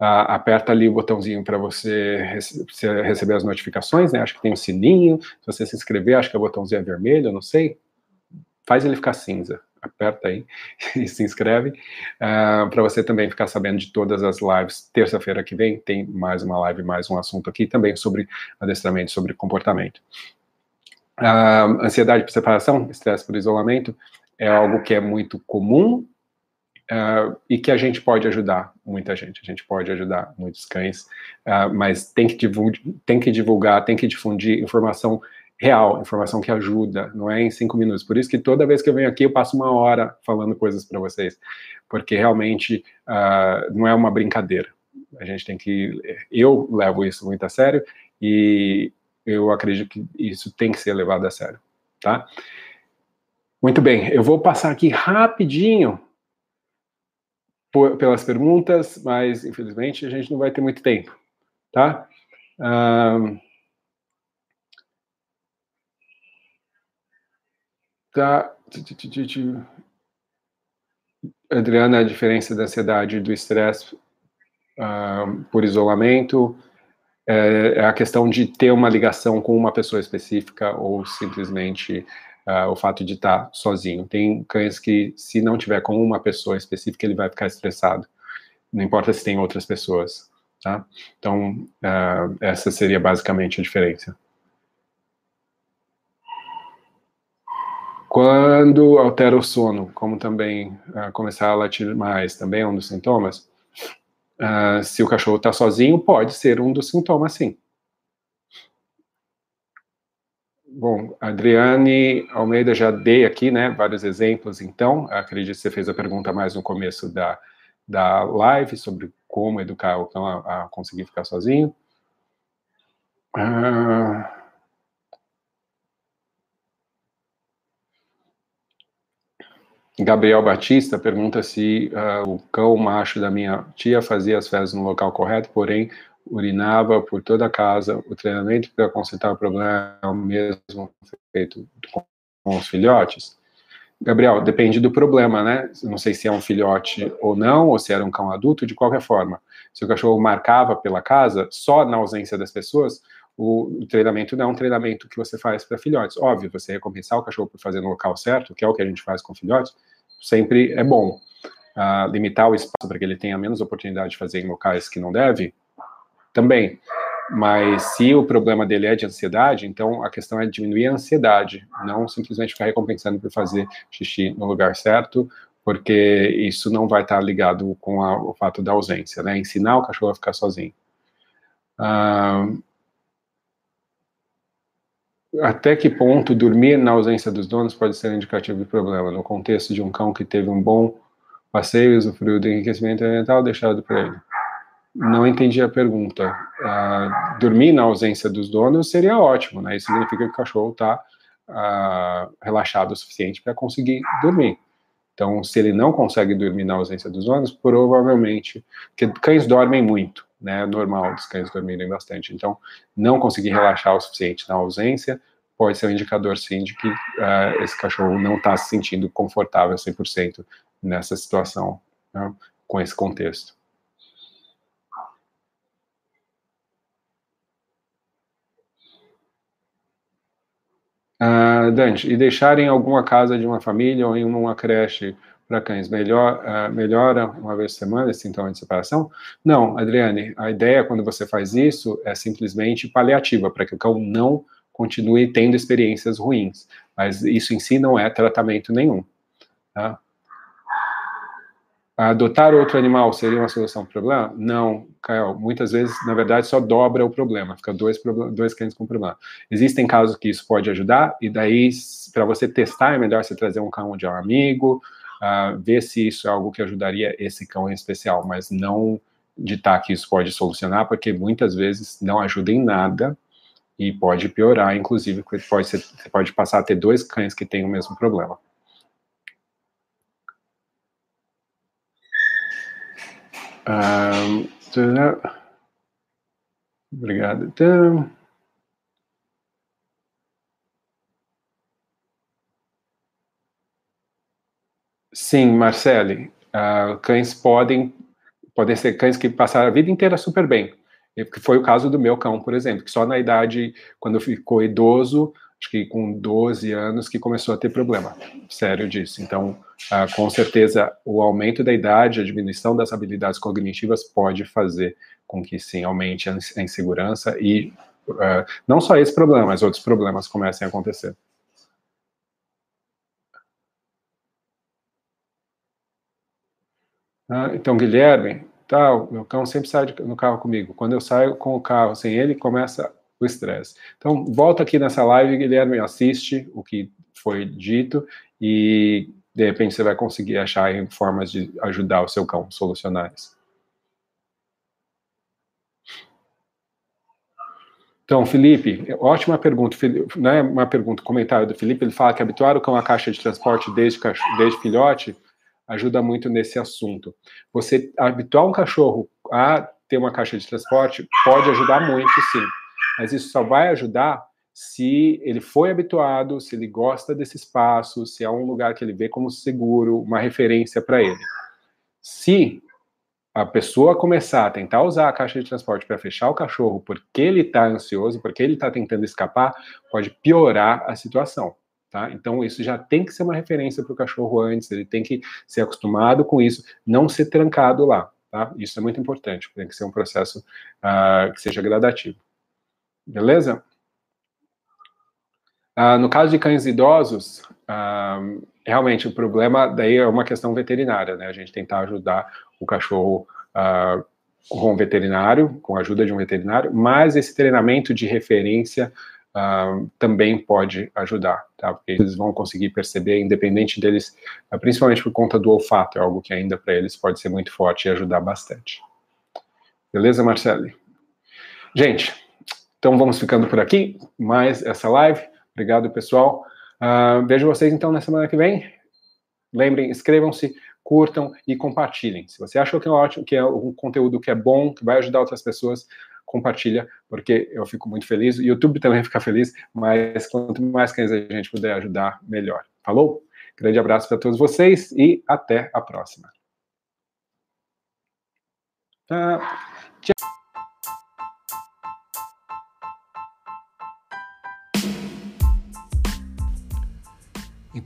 uh, aperta ali o botãozinho para você rece receber as notificações, né? Acho que tem um sininho. Se você se inscrever, acho que o botãozinho é vermelho, não sei. Faz ele ficar cinza. Aperta aí e se inscreve uh, ah, para você também ficar sabendo de todas as lives. Terça-feira que vem tem mais uma live, mais um assunto aqui também sobre adestramento, sobre comportamento. Uh, ansiedade por separação, estresse por isolamento, é algo que é muito comum uh, e que a gente pode ajudar muita gente. A gente pode ajudar muitos cães, uh, mas tem que, tem que divulgar, tem que difundir informação real, informação que ajuda, não é em cinco minutos. Por isso que toda vez que eu venho aqui eu passo uma hora falando coisas para vocês, porque realmente uh, não é uma brincadeira. A gente tem que, eu levo isso muito a sério e eu acredito que isso tem que ser levado a sério, tá? Muito bem, eu vou passar aqui rapidinho pelas perguntas, mas infelizmente a gente não vai ter muito tempo, tá? Um, tá. Adriana, a diferença da ansiedade e do estresse uh, por isolamento é, é a questão de ter uma ligação com uma pessoa específica ou simplesmente uh, o fato de estar sozinho. Tem cães que, se não tiver com uma pessoa específica, ele vai ficar estressado. Não importa se tem outras pessoas. Tá? Então, uh, essa seria basicamente a diferença. Quando altera o sono, como também uh, começar a latir mais, também é um dos sintomas, Uh, se o cachorro está sozinho, pode ser um dos sintomas, sim. Bom, Adriane Almeida já dei aqui, né, vários exemplos, então, acredito que você fez a pergunta mais no começo da, da live, sobre como educar o cão a, a conseguir ficar sozinho. Uh, Gabriel Batista pergunta se uh, o cão macho da minha tia fazia as fezes no local correto, porém urinava por toda a casa. O treinamento para consertar o problema é o mesmo feito com os filhotes? Gabriel, depende do problema, né? Não sei se é um filhote ou não, ou se era um cão adulto, de qualquer forma. Se o cachorro marcava pela casa, só na ausência das pessoas, o, treinamento não é um treinamento que você faz para filhotes. Óbvio, você recompensar o cachorro por fazer no local certo, que é o que a gente faz com filhotes, sempre é bom. Uh, limitar o espaço para que ele tenha menos oportunidade de fazer em locais que não deve, também. Mas se o problema dele é de ansiedade, então a questão é diminuir a ansiedade, não simplesmente ficar recompensando por fazer xixi no lugar certo, porque isso não vai estar ligado com a, o fato da ausência, né? Ensinar o cachorro a ficar sozinho. Ah, até que ponto dormir na ausência dos donos pode ser indicativo de problema? No contexto de um cão que teve um bom passeio, usufruiu do enriquecimento ambiental deixado para ele. Não entendi a pergunta. Uh, dormir na ausência dos donos seria ótimo, né? Isso significa que o cachorro está ah, relaxado o suficiente para conseguir dormir. Então, se ele não consegue dormir na ausência dos donos, provavelmente, porque cães dormem muito, né? É normal dos cães dormirem bastante. Então, não conseguir relaxar o suficiente na ausência pode ser um indicador, sim, de que uh, esse cachorro não está se sentindo confortável 100% nessa situação, né? com esse contexto. Uh, Dante, e deixar em alguma casa de uma família ou em uma creche para cães melhor, uh, melhora uma vez por semana esse sintoma de separação? Não, Adriane, a ideia quando você faz isso é simplesmente paliativa, para que o cão não continue tendo experiências ruins, mas isso em si não é tratamento nenhum. Tá? Adotar outro animal seria uma solução para o problema? Não, Caio. Muitas vezes, na verdade, só dobra o problema. Fica dois, dois clientes com problema. Existem casos que isso pode ajudar, e daí, para você testar, é melhor você trazer um cão de um amigo, uh, ver se isso é algo que ajudaria esse cão em especial, mas não ditar que isso pode solucionar, porque muitas vezes não ajuda em nada e pode piorar, inclusive, pode ser, você pode passar a ter dois cães que têm o mesmo problema. Obrigado. Então, sim, Marcele, uh, cães podem, podem ser cães que passaram a vida inteira super bem. Foi o caso do meu cão, por exemplo, que só na idade, quando ficou idoso, acho que com 12 anos, que começou a ter problema sério disso. Então, ah, com certeza, o aumento da idade, a diminuição das habilidades cognitivas pode fazer com que, sim, aumente a insegurança e uh, não só esse problema, mas outros problemas comecem a acontecer. Ah, então, Guilherme, tá, o meu cão sempre sai no carro comigo. Quando eu saio com o carro sem ele, começa o estresse. Então, volta aqui nessa live, Guilherme, assiste o que foi dito e de repente você vai conseguir achar formas de ajudar o seu cão a solucionar isso. Então, Felipe, ótima pergunta, né, uma pergunta, comentário do Felipe, ele fala que habituar o cão à caixa de transporte desde, desde filhote ajuda muito nesse assunto. Você habituar um cachorro a ter uma caixa de transporte pode ajudar muito, sim, mas isso só vai ajudar se ele foi habituado, se ele gosta desse espaço, se é um lugar que ele vê como seguro, uma referência para ele. Se a pessoa começar a tentar usar a caixa de transporte para fechar o cachorro porque ele está ansioso, porque ele está tentando escapar, pode piorar a situação. Tá? Então, isso já tem que ser uma referência para o cachorro antes, ele tem que ser acostumado com isso, não ser trancado lá. Tá? Isso é muito importante, tem que ser um processo uh, que seja gradativo. Beleza? Ah, no caso de cães idosos, ah, realmente o problema daí é uma questão veterinária, né? A gente tentar ajudar o cachorro ah, com um veterinário, com a ajuda de um veterinário, mas esse treinamento de referência também pode ajudar, tá? Porque eles vão conseguir perceber, independente deles, principalmente por conta do olfato, é algo que ainda para eles pode ser muito forte e ajudar bastante. Beleza, Marcele? Gente, então vamos ficando por aqui, mais essa live. Obrigado, pessoal. Uh, vejo vocês então na semana que vem. Lembrem, inscrevam-se, curtam e compartilhem. Se você achou que é ótimo, que é um conteúdo que é bom, que vai ajudar outras pessoas, compartilha, porque eu fico muito feliz. O YouTube também fica feliz, mas quanto mais que a gente puder ajudar, melhor. Falou? Grande abraço para todos vocês e até a próxima. Ah,